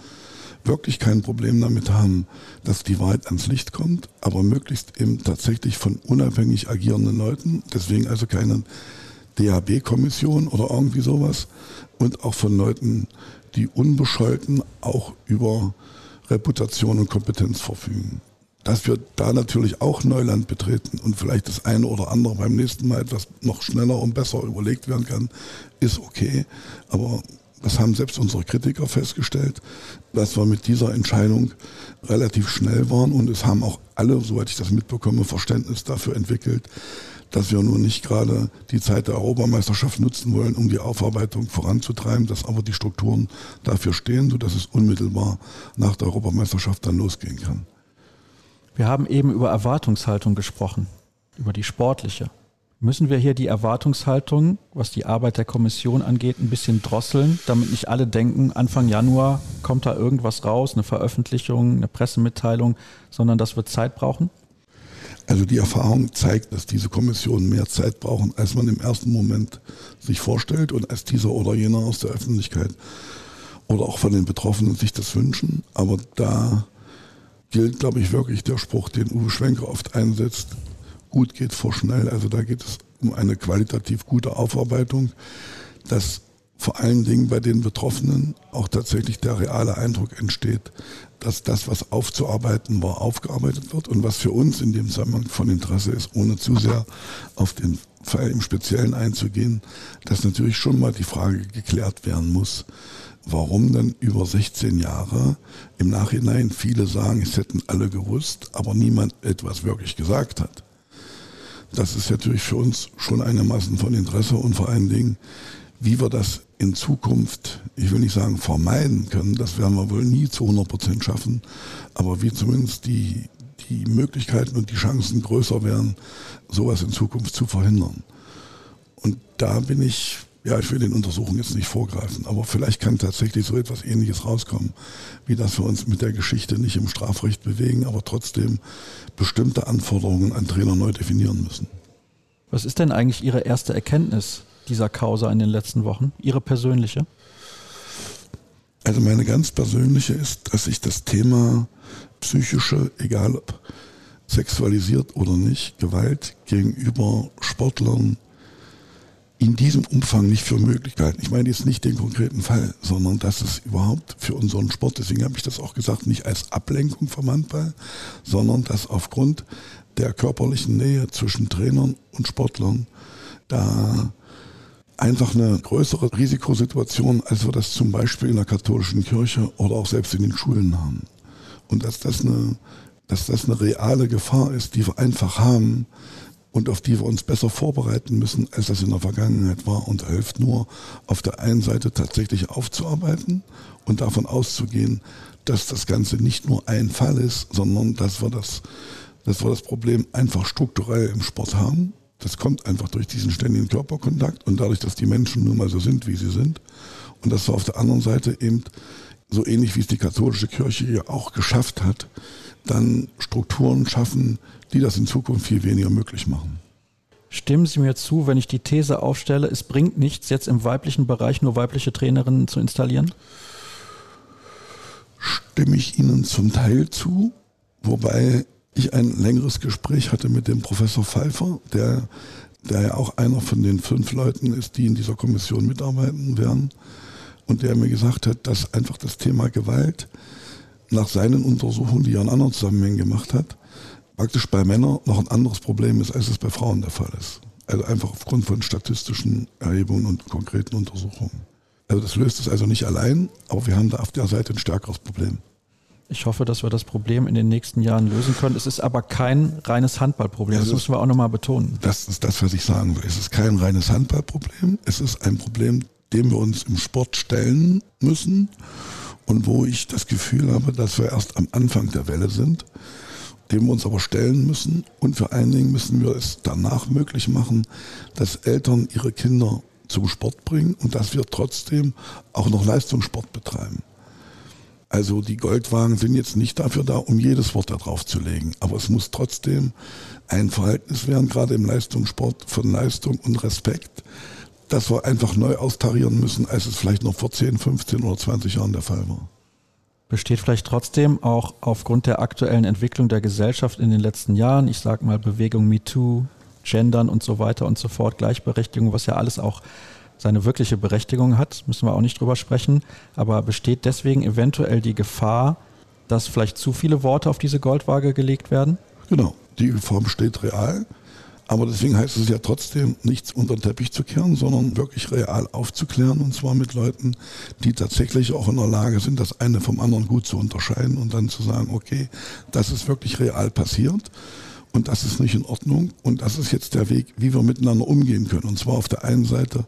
Speaker 4: wirklich kein Problem damit haben, dass die Wahrheit ans Licht kommt, aber möglichst eben tatsächlich von unabhängig agierenden Leuten, deswegen also keine DHB-Kommission oder irgendwie sowas und auch von Leuten, die unbescholten auch über Reputation und Kompetenz verfügen dass wir da natürlich auch Neuland betreten und vielleicht das eine oder andere beim nächsten Mal etwas noch schneller und besser überlegt werden kann, ist okay. Aber das haben selbst unsere Kritiker festgestellt, dass wir mit dieser Entscheidung relativ schnell waren und es haben auch alle, soweit ich das mitbekomme, Verständnis dafür entwickelt, dass wir nun nicht gerade die Zeit der Europameisterschaft nutzen wollen, um die Aufarbeitung voranzutreiben, dass aber die Strukturen dafür stehen, sodass es unmittelbar nach der Europameisterschaft dann losgehen kann.
Speaker 1: Wir haben eben über Erwartungshaltung gesprochen, über die sportliche. Müssen wir hier die Erwartungshaltung, was die Arbeit der Kommission angeht, ein bisschen drosseln, damit nicht alle denken, Anfang Januar kommt da irgendwas raus, eine Veröffentlichung, eine Pressemitteilung, sondern dass wir Zeit brauchen?
Speaker 4: Also die Erfahrung zeigt, dass diese Kommissionen mehr Zeit brauchen, als man im ersten Moment sich vorstellt und als dieser oder jener aus der Öffentlichkeit oder auch von den Betroffenen sich das wünschen. Aber da gilt, glaube ich, wirklich der Spruch, den Uwe Schwenker oft einsetzt, gut geht vor schnell. Also da geht es um eine qualitativ gute Aufarbeitung. Das vor allen Dingen bei den Betroffenen auch tatsächlich der reale Eindruck entsteht, dass das, was aufzuarbeiten war, aufgearbeitet wird und was für uns in dem Zusammenhang von Interesse ist, ohne zu sehr auf den Fall im Speziellen einzugehen, dass natürlich schon mal die Frage geklärt werden muss, warum dann über 16 Jahre im Nachhinein viele sagen, es hätten alle gewusst, aber niemand etwas wirklich gesagt hat. Das ist natürlich für uns schon eine Massen von Interesse und vor allen Dingen, wie wir das in Zukunft, ich will nicht sagen vermeiden können, das werden wir wohl nie zu 100 Prozent schaffen, aber wie zumindest die, die Möglichkeiten und die Chancen größer werden, sowas in Zukunft zu verhindern. Und da bin ich, ja, ich will den Untersuchungen jetzt nicht vorgreifen, aber vielleicht kann tatsächlich so etwas Ähnliches rauskommen, wie dass wir uns mit der Geschichte nicht im Strafrecht bewegen, aber trotzdem bestimmte Anforderungen an Trainer neu definieren müssen.
Speaker 1: Was ist denn eigentlich Ihre erste Erkenntnis dieser Causa in den letzten Wochen? Ihre persönliche?
Speaker 4: Also meine ganz persönliche ist, dass ich das Thema psychische, egal ob sexualisiert oder nicht, Gewalt gegenüber Sportlern in diesem Umfang nicht für Möglichkeiten. Ich meine jetzt nicht den konkreten Fall, sondern dass es überhaupt für unseren Sport, deswegen habe ich das auch gesagt, nicht als Ablenkung vom Handball, sondern dass aufgrund der körperlichen Nähe zwischen Trainern und Sportlern da einfach eine größere Risikosituation, als wir das zum Beispiel in der katholischen Kirche oder auch selbst in den Schulen haben. Und dass das eine, dass das eine reale Gefahr ist, die wir einfach haben und auf die wir uns besser vorbereiten müssen, als das in der Vergangenheit war und hilft nur auf der einen Seite tatsächlich aufzuarbeiten und davon auszugehen, dass das Ganze nicht nur ein Fall ist, sondern dass wir das, dass wir das Problem einfach strukturell im Sport haben das kommt einfach durch diesen ständigen Körperkontakt und dadurch, dass die Menschen nun mal so sind, wie sie sind. Und dass wir auf der anderen Seite eben, so ähnlich wie es die katholische Kirche ja auch geschafft hat, dann Strukturen schaffen, die das in Zukunft viel weniger möglich machen.
Speaker 1: Stimmen Sie mir zu, wenn ich die These aufstelle, es bringt nichts, jetzt im weiblichen Bereich nur weibliche Trainerinnen zu installieren?
Speaker 4: Stimme ich Ihnen zum Teil zu, wobei ich ein längeres Gespräch hatte mit dem Professor Pfeiffer, der, der ja auch einer von den fünf Leuten ist, die in dieser Kommission mitarbeiten werden. Und der mir gesagt hat, dass einfach das Thema Gewalt nach seinen Untersuchungen, die er in anderen Zusammenhängen gemacht hat, praktisch bei Männern noch ein anderes Problem ist, als es bei Frauen der Fall ist. Also einfach aufgrund von statistischen Erhebungen und konkreten Untersuchungen. Also das löst es also nicht allein, aber wir haben da auf der Seite ein stärkeres Problem.
Speaker 1: Ich hoffe, dass wir das Problem in den nächsten Jahren lösen können. Es ist aber kein reines Handballproblem. Das, das müssen wir auch nochmal betonen.
Speaker 4: Das ist das, was ich sagen will. Es ist kein reines Handballproblem. Es ist ein Problem, dem wir uns im Sport stellen müssen und wo ich das Gefühl habe, dass wir erst am Anfang der Welle sind, dem wir uns aber stellen müssen. Und vor allen Dingen müssen wir es danach möglich machen, dass Eltern ihre Kinder zum Sport bringen und dass wir trotzdem auch noch Leistungssport betreiben. Also die Goldwagen sind jetzt nicht dafür da, um jedes Wort da drauf zu legen. Aber es muss trotzdem ein Verhältnis werden, gerade im Leistungssport, von Leistung und Respekt, dass wir einfach neu austarieren müssen, als es vielleicht noch vor 10, 15 oder 20 Jahren der Fall war.
Speaker 1: Besteht vielleicht trotzdem auch aufgrund der aktuellen Entwicklung der Gesellschaft in den letzten Jahren, ich sage mal Bewegung MeToo, Gendern und so weiter und so fort, Gleichberechtigung, was ja alles auch seine wirkliche Berechtigung hat, müssen wir auch nicht drüber sprechen, aber besteht deswegen eventuell die Gefahr, dass vielleicht zu viele Worte auf diese Goldwaage gelegt werden?
Speaker 4: Genau, die Gefahr besteht real. Aber deswegen heißt es ja trotzdem, nichts unter den Teppich zu kehren, sondern wirklich real aufzuklären und zwar mit Leuten, die tatsächlich auch in der Lage sind, das eine vom anderen gut zu unterscheiden und dann zu sagen, okay, das ist wirklich real passiert und das ist nicht in Ordnung und das ist jetzt der Weg, wie wir miteinander umgehen können. Und zwar auf der einen Seite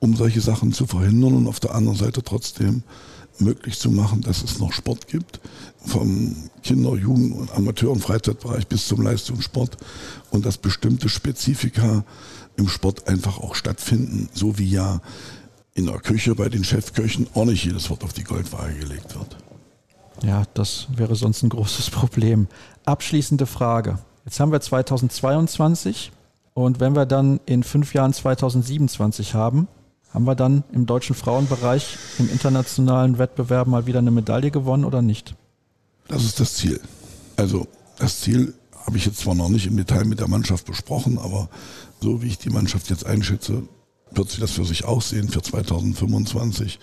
Speaker 4: um solche Sachen zu verhindern und auf der anderen Seite trotzdem möglich zu machen, dass es noch Sport gibt, vom Kinder-, Jugend- und Amateur- und Freizeitbereich bis zum Leistungssport und dass bestimmte Spezifika im Sport einfach auch stattfinden, so wie ja in der Küche bei den Chefköchen auch nicht jedes Wort auf die Goldwaage gelegt wird.
Speaker 1: Ja, das wäre sonst ein großes Problem. Abschließende Frage. Jetzt haben wir 2022 und wenn wir dann in fünf Jahren 2027 haben, haben wir dann im deutschen Frauenbereich im internationalen Wettbewerb mal wieder eine Medaille gewonnen oder nicht?
Speaker 4: Das ist das Ziel. Also das Ziel habe ich jetzt zwar noch nicht im Detail mit der Mannschaft besprochen, aber so wie ich die Mannschaft jetzt einschätze, wird sie das für sich aussehen für 2025,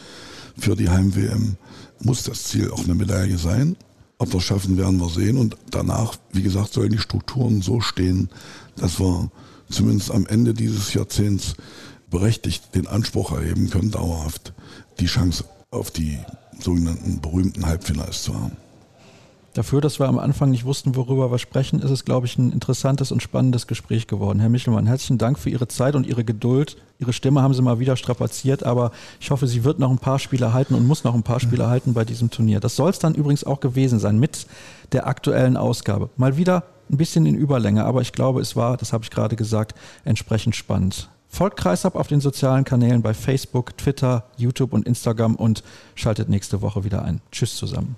Speaker 4: für die Heim-WM. Muss das Ziel auch eine Medaille sein. Ob wir es schaffen, werden wir sehen. Und danach, wie gesagt, sollen die Strukturen so stehen, dass wir zumindest am Ende dieses Jahrzehnts berechtigt den Anspruch erheben können, dauerhaft die Chance auf die sogenannten berühmten Halbfinals zu haben.
Speaker 1: Dafür, dass wir am Anfang nicht wussten, worüber wir sprechen, ist es, glaube ich, ein interessantes und spannendes Gespräch geworden. Herr Michelmann, herzlichen Dank für Ihre Zeit und Ihre Geduld. Ihre Stimme haben Sie mal wieder strapaziert, aber ich hoffe, sie wird noch ein paar Spiele halten und muss noch ein paar Spiele halten bei diesem Turnier. Das soll es dann übrigens auch gewesen sein mit der aktuellen Ausgabe. Mal wieder ein bisschen in Überlänge, aber ich glaube, es war, das habe ich gerade gesagt, entsprechend spannend. Folgt Kreisab auf den sozialen Kanälen bei Facebook, Twitter, YouTube und Instagram und schaltet nächste Woche wieder ein. Tschüss zusammen.